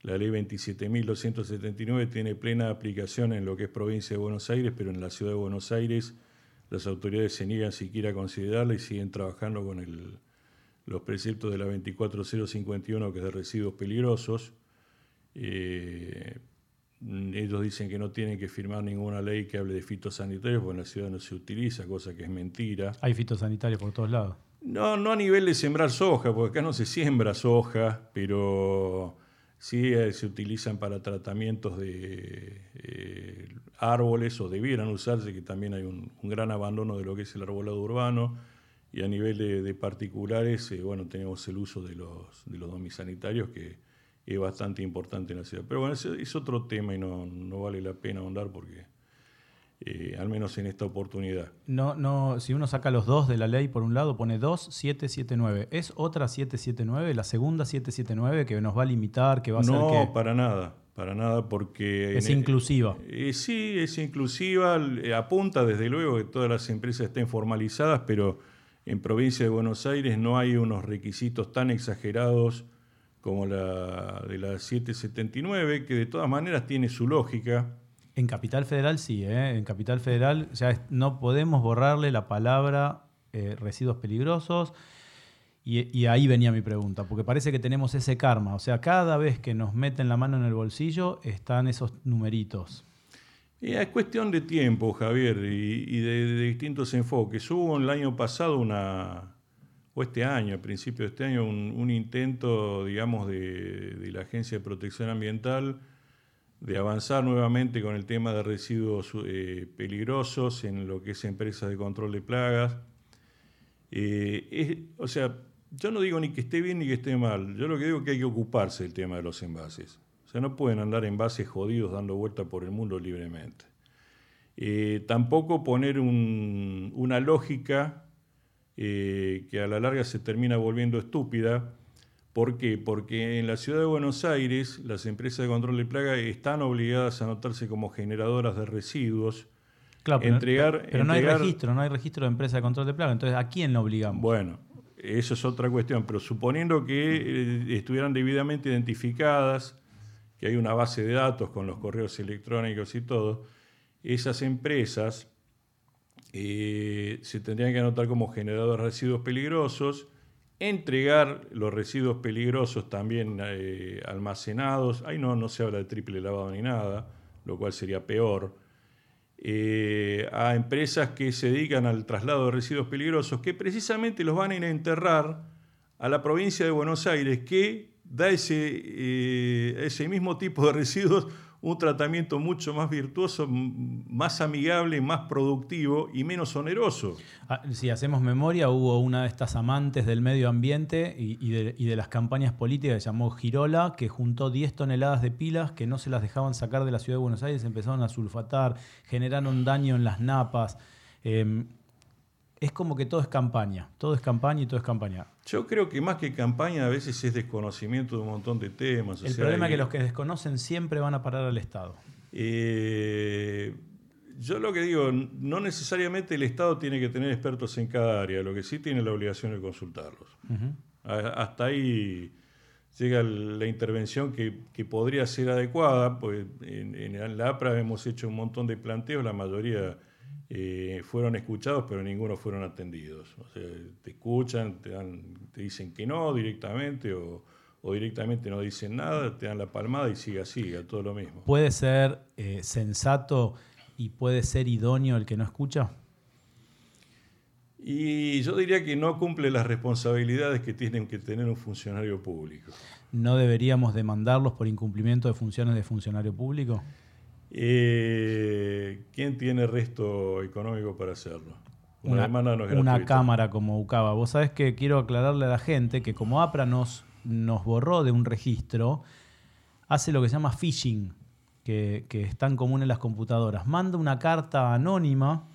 la ley 27.279, tiene plena aplicación en lo que es provincia de Buenos Aires, pero en la ciudad de Buenos Aires las autoridades se niegan siquiera a considerarla y siguen trabajando con los preceptos de la 24051, que es de residuos peligrosos. Eh, ellos dicen que no tienen que firmar ninguna ley que hable de fitosanitarios, porque en la ciudad no se utiliza, cosa que es mentira. Hay fitosanitarios por todos lados. No, no a nivel de sembrar soja, porque acá no se siembra soja, pero sí eh, se utilizan para tratamientos de eh, árboles o debieran usarse, que también hay un, gran abandono de lo que es el arbolado urbano. Y a nivel de, particulares, bueno, tenemos el uso de los, de los domisanitarios que es bastante importante en la ciudad. Pero bueno, es, otro tema y no, vale la pena ahondar porque, eh, al menos en esta oportunidad. No, no, si uno saca los dos de la ley, por un lado pone 2779. ¿Es otra 779, la segunda 779 que nos va a limitar, que va a ser No, para nada, para nada porque... Es inclusiva. Eh, sí, es inclusiva, eh, apunta desde luego que todas las empresas estén formalizadas, pero en provincia de Buenos Aires no hay unos requisitos tan exagerados como la de la 779, que de todas maneras tiene su lógica. En Capital Federal sí, ¿eh? en Capital Federal no podemos borrarle la palabra eh, residuos peligrosos. Y, ahí venía mi pregunta, porque parece que tenemos ese karma. O sea, cada vez que nos meten la mano en el bolsillo están esos numeritos. Es cuestión de tiempo, Javier, y, de, distintos enfoques. Hubo el año pasado una, este año, a principio de este año, un, intento, digamos, de, la Agencia de Protección Ambiental de avanzar nuevamente con el tema de residuos eh, peligrosos en lo que es empresas de control de plagas. Eh, o sea, yo no digo ni que esté bien ni que esté mal, yo lo que digo es que hay que ocuparse del tema de los envases. O sea, no pueden andar envases jodidos dando vuelta por el mundo libremente. Eh, tampoco poner una lógica eh, que a la larga se termina volviendo estúpida. ¿Por qué? Porque en la ciudad de Buenos Aires las empresas de control de plaga están obligadas a anotarse como generadoras de residuos. Claro, pero, pero no hay registro, no hay registro de empresa de control de plaga. Entonces, ¿a quién lo obligamos? Bueno, eso es otra cuestión, pero suponiendo que eh, estuvieran debidamente identificadas, que hay una base de datos con los correos electrónicos y todo, esas empresas eh, se tendrían que anotar como generadores de residuos peligrosos, entregar los residuos peligrosos también eh, almacenados, ahí no, no se habla de triple lavado ni nada, lo cual sería peor, eh, a empresas que se dedican al traslado de residuos peligrosos, que precisamente los van a ir a enterrar a la provincia de Buenos Aires, que da ese, ese mismo tipo de residuos un tratamiento mucho más virtuoso, más amigable, más productivo y menos oneroso. Ah, si hacemos memoria, hubo una de estas amantes del medio ambiente y, de, las campañas políticas que llamó Girola, que juntó 10 toneladas de pilas que no se las dejaban sacar de la ciudad de Buenos Aires, empezaron a sulfatar, generaron daño en las napas. Em, es como que todo es campaña, todo es campaña y todo es campaña. Yo creo que más que campaña a veces es desconocimiento de un montón de temas. El problema es que los que desconocen siempre van a parar al Estado. Eh, yo lo que digo, no necesariamente el Estado tiene que tener expertos en cada área, lo que sí tiene la obligación de consultarlos. Hasta ahí llega la intervención que, podría ser adecuada, pues en, en la APRA hemos hecho un montón de planteos, la mayoría eh, fueron escuchados, pero ninguno fueron atendidos. O sea, te escuchan, te, dan, te dicen que no directamente o, directamente no dicen nada, te dan la palmada y siga, siga, todo lo mismo. ¿Puede ser eh, sensato y puede ser idóneo el que no escucha? Y yo diría que no cumple las responsabilidades que tienen que tener un funcionario público. ¿No deberíamos demandarlos por incumplimiento de funciones de funcionario público? Eh, ¿Quién tiene resto económico para hacerlo? Una, una cámara como UCABA. Vos sabés que quiero aclararle a la gente que como APRA nos, nos borró de un registro, hace lo que se llama phishing, que, que es tan común en las computadoras. Manda una carta anónima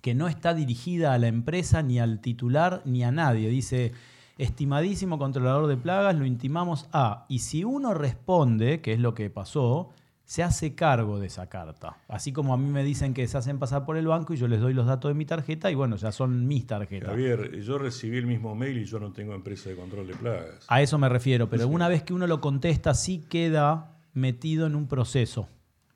que no está dirigida a la empresa, ni al titular, ni a nadie. Dice, estimadísimo controlador de plagas, lo intimamos a... Y si uno responde, que es lo que pasó, se hace cargo de esa carta. Así como a mí me dicen que se hacen pasar por el banco y yo les doy los datos de mi tarjeta y bueno, ya son mis tarjetas. Javier, yo recibí el mismo mail y yo no tengo empresa de control de plagas. A eso me refiero, pero una vez que uno lo contesta, sí queda metido en un proceso.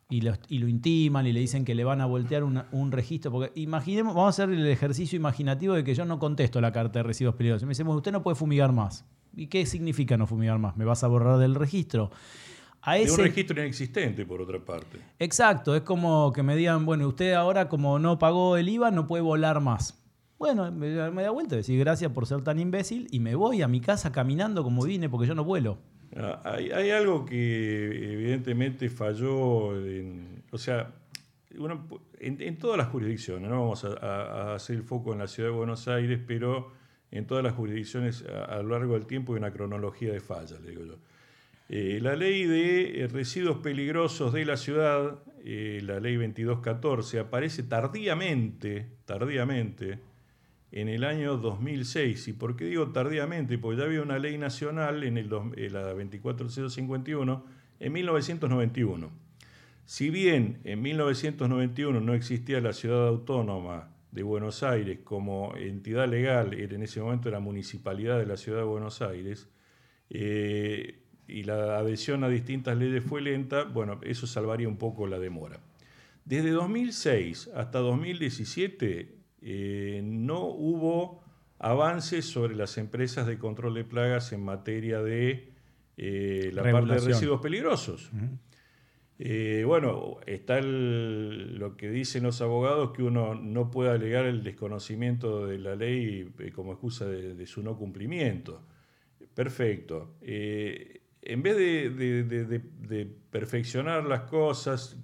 Y lo, y lo intiman y le dicen que le van a voltear un registro. Porque imaginemos, vamos a hacer el ejercicio imaginativo de que yo no contesto la carta de residuos peligrosos. Me dicen, usted no puede fumigar más. ¿Y qué significa no fumigar más? ¿Me vas a borrar del registro? De un registro inexistente, por otra parte. Exacto, es como que me digan, bueno, usted ahora como no pagó el IVA no puede volar más. Bueno, me, da vuelta, decir gracias por ser tan imbécil y me voy a mi casa caminando como vine porque yo no vuelo. Ah, hay, algo que evidentemente falló, o sea, en, todas las jurisdicciones, no vamos a, hacer el foco en la ciudad de Buenos Aires, pero en todas las jurisdicciones a, a lo largo del tiempo hay una cronología de fallas, le digo yo. Eh, la ley de eh, residuos peligrosos de la ciudad, eh, la ley 2214, aparece tardíamente, tardíamente, en el año 2006. ¿Y por qué digo tardíamente? Porque ya había una ley nacional, en el, la 24051, en 1991. Si bien en 1991 no existía la ciudad autónoma de Buenos Aires como entidad legal, en ese momento era municipalidad de la ciudad de Buenos Aires, y la adhesión a distintas leyes fue lenta, bueno, eso salvaría un poco la demora. Desde 2006 hasta 2017 eh, no hubo avances sobre las empresas de control de plagas en materia de eh, la parte de residuos peligrosos. Eh, bueno, está lo que dicen los abogados que uno no puede alegar el desconocimiento de la ley como excusa de, su no cumplimiento. Perfecto en vez de, perfeccionar las cosas,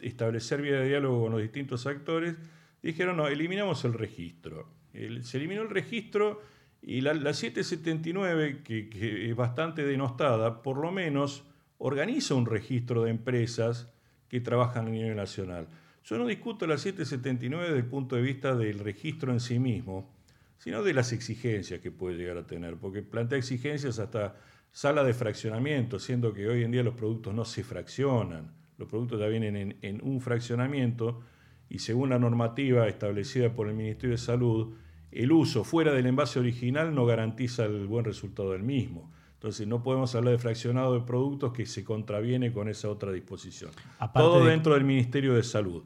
establecer vía de diálogo con los distintos actores, dijeron, no, eliminamos el registro. se eliminó el registro y la, 779, que, que, es bastante denostada, por lo menos organiza un registro de empresas que trabajan a nivel nacional. Yo no discuto la 779 desde el punto de vista del registro en sí mismo, sino de las exigencias que puede llegar a tener, porque plantea exigencias hasta sala de fraccionamiento, siendo que hoy en día los productos no se fraccionan, los productos ya vienen en, en un fraccionamiento y según la normativa establecida por el Ministerio de Salud, el uso fuera del envase original no garantiza el buen resultado del mismo. Entonces no podemos hablar de fraccionado de productos que se contraviene con esa otra disposición. Todo dentro del Ministerio de Salud.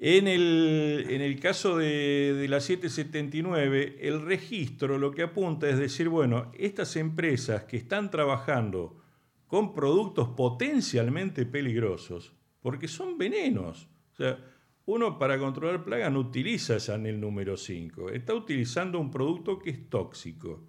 En el, caso de, de, la 779, el registro lo que apunta es decir, bueno, estas empresas que están trabajando con productos potencialmente peligrosos, porque son venenos. O sea, uno para controlar plagas no utiliza ya en el número 5, está utilizando un producto que es tóxico,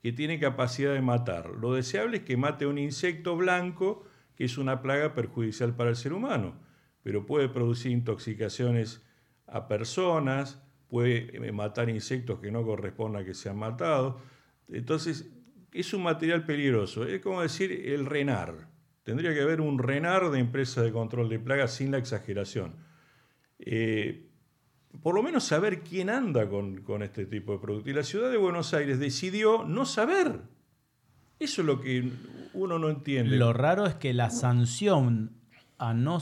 que tiene capacidad de matar. Lo deseable es que mate un insecto blanco, que es una plaga perjudicial para el ser humano, pero puede producir intoxicaciones a personas, puede eh, matar insectos que no correspondan a que sean matados. Entonces, es un material peligroso. Es como decir el RENAR. Tendría que haber un RENAR de empresas de control de plagas sin la exageración eh, por lo menos saber quién anda con, este tipo de producto. Y la ciudad de Buenos Aires decidió no saber. Eso es lo que uno no entiende. Lo raro es que la sanción a no,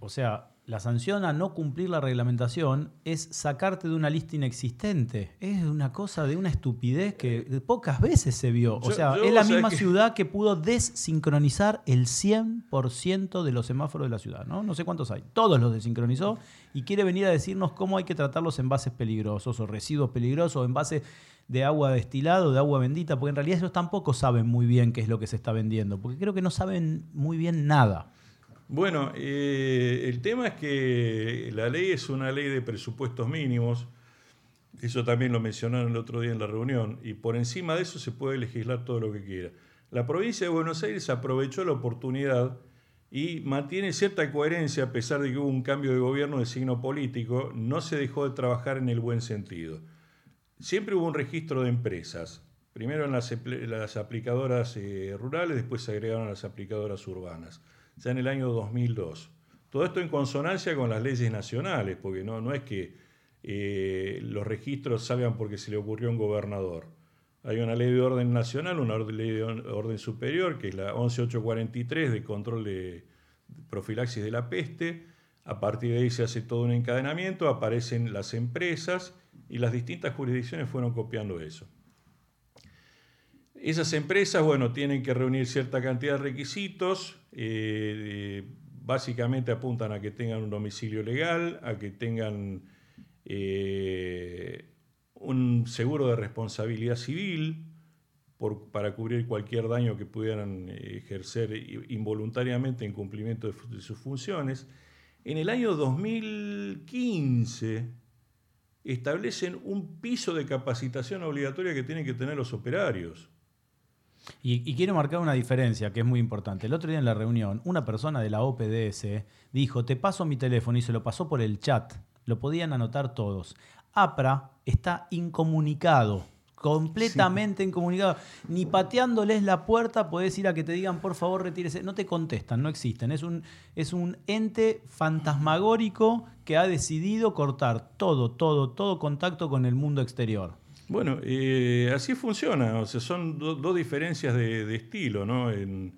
o sea, la sanción a no cumplir la reglamentación es sacarte de una lista inexistente. Es una cosa de una estupidez que pocas veces se vio. O sea, es la misma ciudad que pudo desincronizar el 100% de los semáforos de la ciudad. ¿no? no sé cuántos hay. Todos los desincronizó y quiere venir a decirnos cómo hay que tratar los envases peligrosos o residuos peligrosos o envases de agua destilado, de agua bendita, porque en realidad ellos tampoco saben muy bien qué es lo que se está vendiendo, porque creo que no saben muy bien nada. Bueno, eh, el tema es que la ley es una ley de presupuestos mínimos, eso también lo mencionaron el otro día en la reunión, y por encima de eso se puede legislar todo lo que quiera. La provincia de Buenos Aires aprovechó la oportunidad y mantiene cierta coherencia a pesar de que hubo un cambio de gobierno de signo político, no se dejó de trabajar en el buen sentido. Siempre hubo un registro de empresas, primero en las, aplicadoras eh, rurales, después se agregaron las aplicadoras urbanas ya en el año 2002. Todo esto en consonancia con las leyes nacionales, porque no, no es que eh, los registros salgan porque se le ocurrió a un gobernador. Hay una ley de orden nacional, una ley de orden superior, que es la 11843 de control de profilaxis de la peste. A partir de ahí se hace todo un encadenamiento, aparecen las empresas y las distintas jurisdicciones fueron copiando eso. Esas empresas, bueno, tienen que reunir cierta cantidad de requisitos, eh, básicamente apuntan a que tengan un domicilio legal, a que tengan eh, un seguro de responsabilidad civil para cubrir cualquier daño que pudieran ejercer involuntariamente en cumplimiento de sus funciones. En el año 2015 establecen un piso de capacitación obligatoria que tienen que tener los operarios. Y, quiero marcar una diferencia que es muy importante. El otro día en la reunión, una persona de la OPDS dijo, te paso mi teléfono y se lo pasó por el chat. Lo podían anotar todos. APRA está incomunicado, completamente incomunicado. Ni pateándoles la puerta podés ir a que te digan, por favor, retírese. No te contestan, no existen. Es un, es un ente fantasmagórico que ha decidido cortar todo, todo, todo contacto con el mundo exterior. Bueno, eh, así funciona, o sea, son dos diferencias de, estilo, ¿no? En,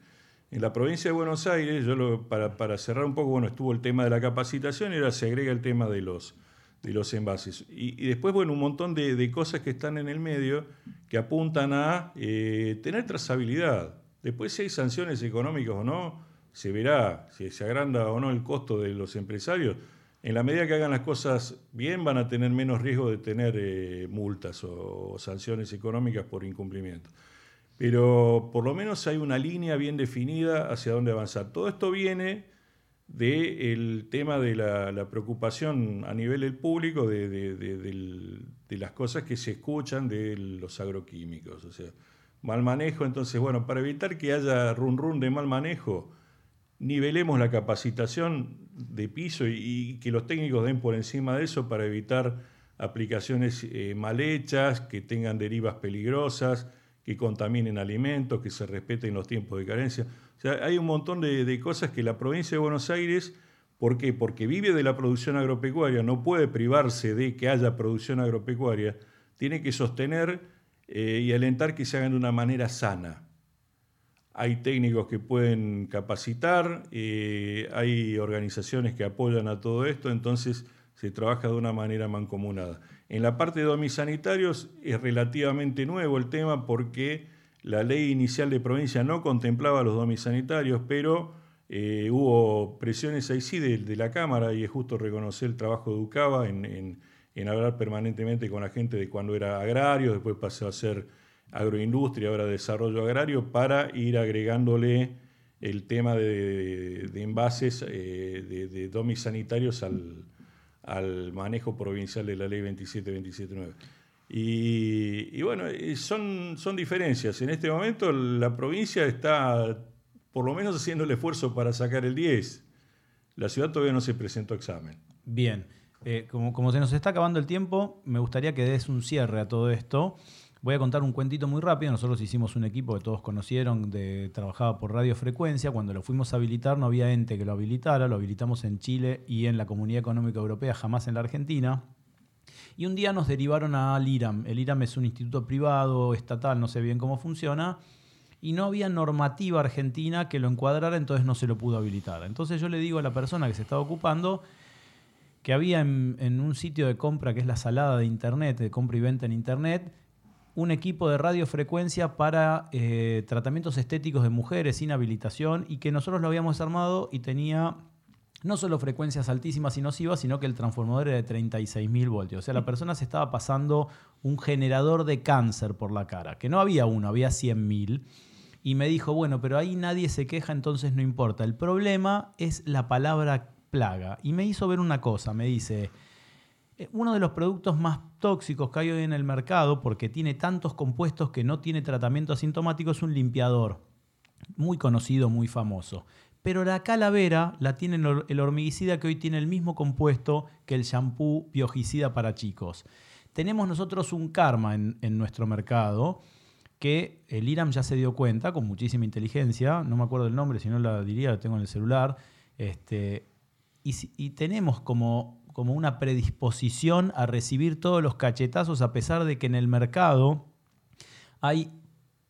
la provincia de Buenos Aires, yo lo, para, cerrar un poco, bueno, estuvo el tema de la capacitación y ahora se agrega el tema de los, de los envases. Y, después, bueno, un montón de, cosas que están en el medio que apuntan a eh, tener trazabilidad. Después, si hay sanciones económicas o no, se verá si se agranda o no el costo de los empresarios en la medida que hagan las cosas bien, van a tener menos riesgo de tener eh, multas o, sanciones económicas por incumplimiento. Pero por lo menos hay una línea bien definida hacia dónde avanzar. Todo esto viene del tema de la, preocupación a nivel del público de, de, las cosas que se escuchan de los agroquímicos. O sea, mal manejo, entonces, bueno, para evitar que haya run run de mal manejo, nivelemos la capacitación de piso y, que los técnicos den por encima de eso para evitar aplicaciones eh, mal hechas, que tengan derivas peligrosas, que contaminen alimentos, que se respeten los tiempos de carencia. O sea, hay un montón de, cosas que la provincia de Buenos Aires ¿Por qué? Porque vive de la producción agropecuaria, no puede privarse de que haya producción agropecuaria, tiene que sostener eh, y alentar que se hagan de una manera sana. Hay técnicos que pueden capacitar, eh, hay organizaciones que apoyan a todo esto, entonces se trabaja de una manera mancomunada. En la parte de domisanitarios es relativamente nuevo el tema porque la ley inicial de provincia no contemplaba los domisanitarios, pero eh, hubo presiones ahí sí de, la Cámara y es justo reconocer el trabajo de UCABA en, hablar permanentemente con la gente de cuando era agrario, después pasó a ser agroindustria, ahora desarrollo agrario, para ir agregándole el tema de, envases eh, de, de domisanitarios al, al manejo provincial de la ley 27279. Y, y bueno, son, son diferencias. En este momento la provincia está por lo menos haciendo el esfuerzo para sacar el 10. La ciudad todavía no se presentó examen. Bien, eh, como, como se nos está acabando el tiempo, me gustaría que des un cierre a todo esto. Voy a contar un cuentito muy rápido. Nosotros hicimos un equipo que todos conocieron, de, trabajaba por radiofrecuencia. Cuando lo fuimos a habilitar no había ente que lo habilitara. Lo habilitamos en Chile y en la Comunidad Económica Europea, jamás en la Argentina. Y un día nos derivaron al IRAM. El IRAM es un instituto privado, estatal, no sé bien cómo funciona. Y no había normativa argentina que lo encuadrara, entonces no se lo pudo habilitar. Entonces yo le digo a la persona que se estaba ocupando que había en, en un sitio de compra que es la salada de internet, de compra y venta en internet, un equipo de radiofrecuencia para eh, tratamientos estéticos de mujeres sin habilitación y que nosotros lo habíamos armado y tenía no solo frecuencias altísimas y nocivas, sino que el transformador era de 36.000 voltios. O sea, la persona se estaba pasando un generador de cáncer por la cara, que no había uno, había 100.000. Y me dijo, bueno, pero ahí nadie se queja, entonces no importa. El problema es la palabra plaga. Y me hizo ver una cosa, me dice, uno de los productos más tóxicos que hay hoy en el mercado, porque tiene tantos compuestos que no tiene tratamiento asintomático, es un limpiador. Muy conocido, muy famoso. Pero la calavera la tiene el hormiguicida que hoy tiene el mismo compuesto que el shampoo biogicida para chicos. Tenemos nosotros un karma en, nuestro mercado que el IRAM ya se dio cuenta con muchísima inteligencia, no me acuerdo el nombre, si no la diría, lo tengo en el celular, este, y tenemos como como una predisposición a recibir todos los cachetazos a pesar de que en el mercado hay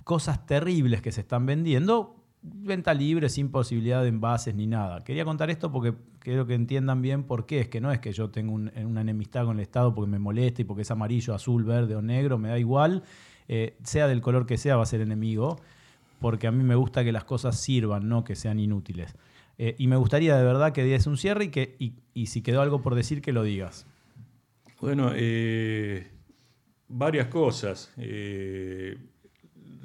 cosas terribles que se están vendiendo, venta libre, sin posibilidad de envases ni nada. Quería contar esto porque quiero que entiendan bien por qué. Es que no es que yo tenga una enemistad con el Estado porque me molesta y porque es amarillo, azul, verde o negro, me da igual. Eh, sea del color que sea, va a ser enemigo. Porque a mí me gusta que las cosas sirvan, no que sean inútiles. Eh, y me gustaría de verdad que digas un cierre y, que, y, si quedó algo por decir, que lo digas. Bueno, eh, varias cosas. Eh,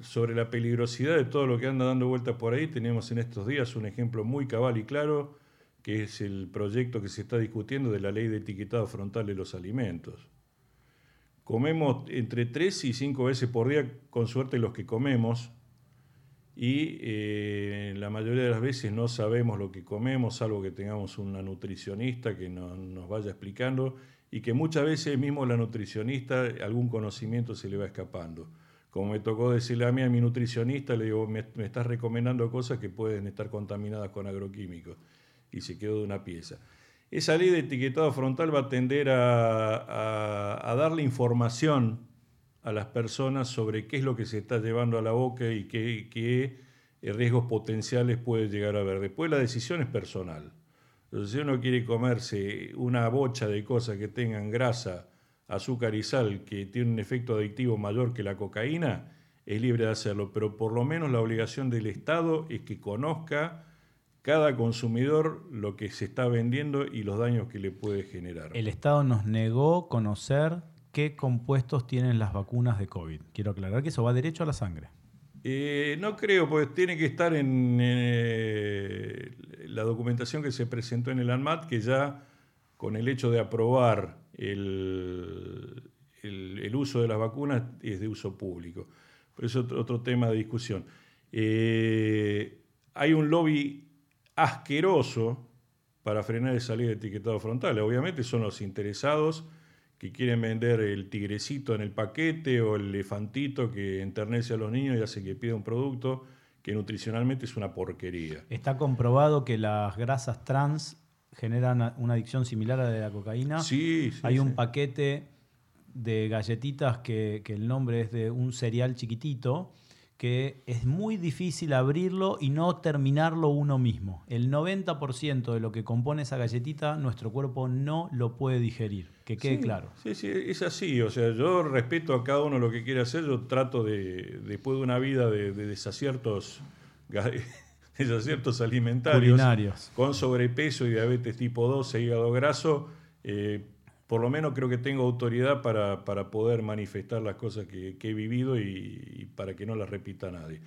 sobre la peligrosidad de todo lo que anda dando vueltas por ahí, tenemos en estos días un ejemplo muy cabal y claro, que es el proyecto que se está discutiendo de la ley de etiquetado frontal de los alimentos. Comemos entre tres y cinco veces por día, con suerte los que comemos, y eh, la mayoría de las veces no sabemos lo que comemos, salvo que tengamos una nutricionista que nos vaya explicando y que muchas veces mismo la nutricionista algún conocimiento se le va escapando. Como me tocó decirle a mí a mi nutricionista, le digo, me, estás recomendando cosas que pueden estar contaminadas con agroquímicos y se quedó de una pieza. Esa ley de etiquetado frontal va a tender a, a darle información a las personas sobre qué es lo que se está llevando a la boca y qué, riesgos potenciales puede llegar a haber. Después la decisión es personal. Entonces, si uno quiere comerse una bocha de cosas que tengan grasa, azúcar y sal, que tiene un efecto adictivo mayor que la cocaína, es libre de hacerlo. Pero por lo menos la obligación del Estado es que conozca cada consumidor lo que se está vendiendo y los daños que le puede generar. El Estado nos negó conocer qué compuestos tienen las vacunas de COVID. Quiero aclarar que eso va derecho a la sangre. Eh, no creo, porque tiene que estar en eh, la documentación que se presentó en el ANMAT, que ya con el hecho de aprobar el, uso de las vacunas es de uso público. Eso otro, otro tema de discusión. Eh, hay un lobby asqueroso para frenar el salir de etiquetado frontal. Obviamente son los interesados que quieren vender el tigrecito en el paquete o el elefantito que enternece a los niños y hace que pida un producto que nutricionalmente es una porquería. Está comprobado que las grasas trans generan una adicción similar a la de la cocaína. Sí, sí. Hay un paquete de galletitas que, que el nombre es de un cereal chiquitito que es muy difícil abrirlo y no terminarlo uno mismo. El 90% de lo que compone esa galletita, nuestro cuerpo no lo puede digerir. Que quede Sí, claro. Sí, sí, es así. O sea, yo respeto a cada uno lo que quiere hacer. Yo trato de, después de una vida de, de desaciertos, desaciertos alimentarios, Culinarios. con sobrepeso y diabetes tipo 2 e hígado graso, eh, por lo menos creo que tengo autoridad para, para poder manifestar las cosas que, he vivido y, para que no las repita nadie.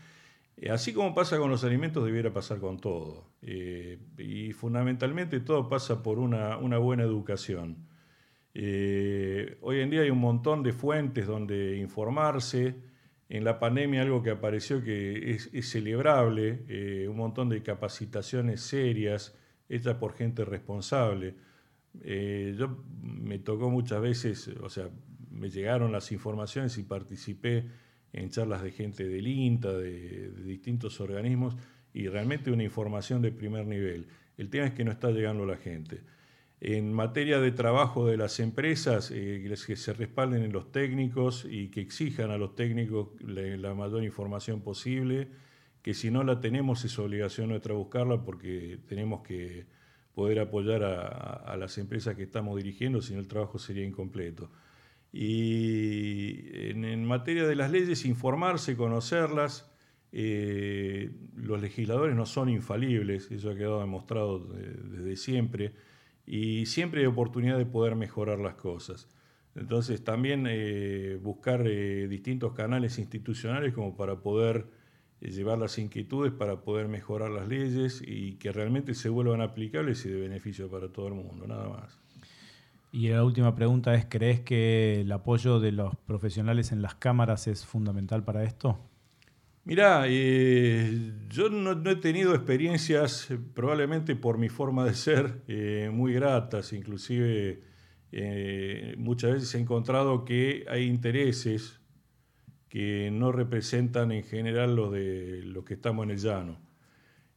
Eh, Así como pasa con los alimentos, debiera pasar con todo. Eh, y fundamentalmente todo pasa por una, una buena educación. Eh, hoy en día hay un montón de fuentes donde informarse. En la pandemia algo que apareció que es, es celebrable, eh, un montón de capacitaciones serias hechas por gente responsable. Eh, yo me tocó muchas veces, o sea, me llegaron las informaciones y participé en charlas de gente del INTA, de, de distintos organismos, y realmente una información de primer nivel. El tema es que no está llegando la gente. En materia de trabajo de las empresas, eh, que se respalden en los técnicos y que exijan a los técnicos la, la mayor información posible, que si no la tenemos es obligación nuestra buscarla porque tenemos que poder apoyar a, las empresas que estamos dirigiendo, si no el trabajo sería incompleto. Y en, materia de las leyes, informarse, conocerlas. Eh, los legisladores no son infalibles, eso ha quedado demostrado de- desde siempre, y siempre hay oportunidad de poder mejorar las cosas. Entonces también eh, buscar eh, distintos canales institucionales como para poder llevar las inquietudes, para poder mejorar las leyes y que realmente se vuelvan aplicables y de beneficio para todo el mundo, nada más. Y la última pregunta es, ¿crees que el apoyo de los profesionales en las cámaras es fundamental para esto? Mirá, eh, yo no, no he tenido experiencias, eh, probablemente por mi forma de ser, eh, muy gratas. Inclusive eh, muchas veces he encontrado que hay intereses que no representan en general los de los que estamos en el llano.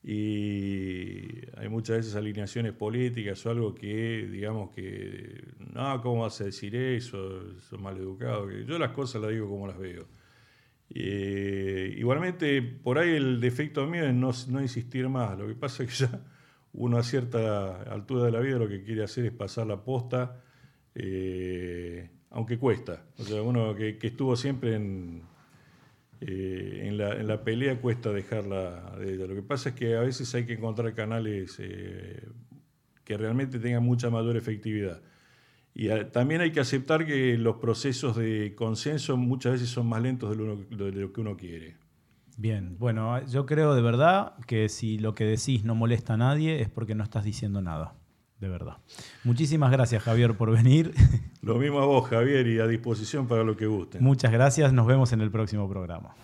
Y hay muchas veces alineaciones políticas o algo que, digamos que, no, ¿cómo vas a decir eso? Sos maleducado. Yo las cosas las digo como las veo. Eh, igualmente, por ahí el defecto mío es no, no insistir más. Lo que pasa es que ya uno a cierta altura de la vida lo que quiere hacer es pasar la posta, eh, aunque cuesta. O sea, uno que, estuvo siempre en, eh, en, la, en la pelea cuesta dejarla de ella. Lo que pasa es que a veces hay que encontrar canales eh, que realmente tengan mucha mayor efectividad. Y también hay que aceptar que los procesos de consenso muchas veces son más lentos de lo, de lo que uno quiere. Bien, bueno, yo creo de verdad que si lo que decís no molesta a nadie es porque no estás diciendo nada, de verdad. Muchísimas gracias Javier por venir. Lo mismo a vos, Javier, y a disposición para lo que gusten. Muchas gracias, nos vemos en el próximo programa.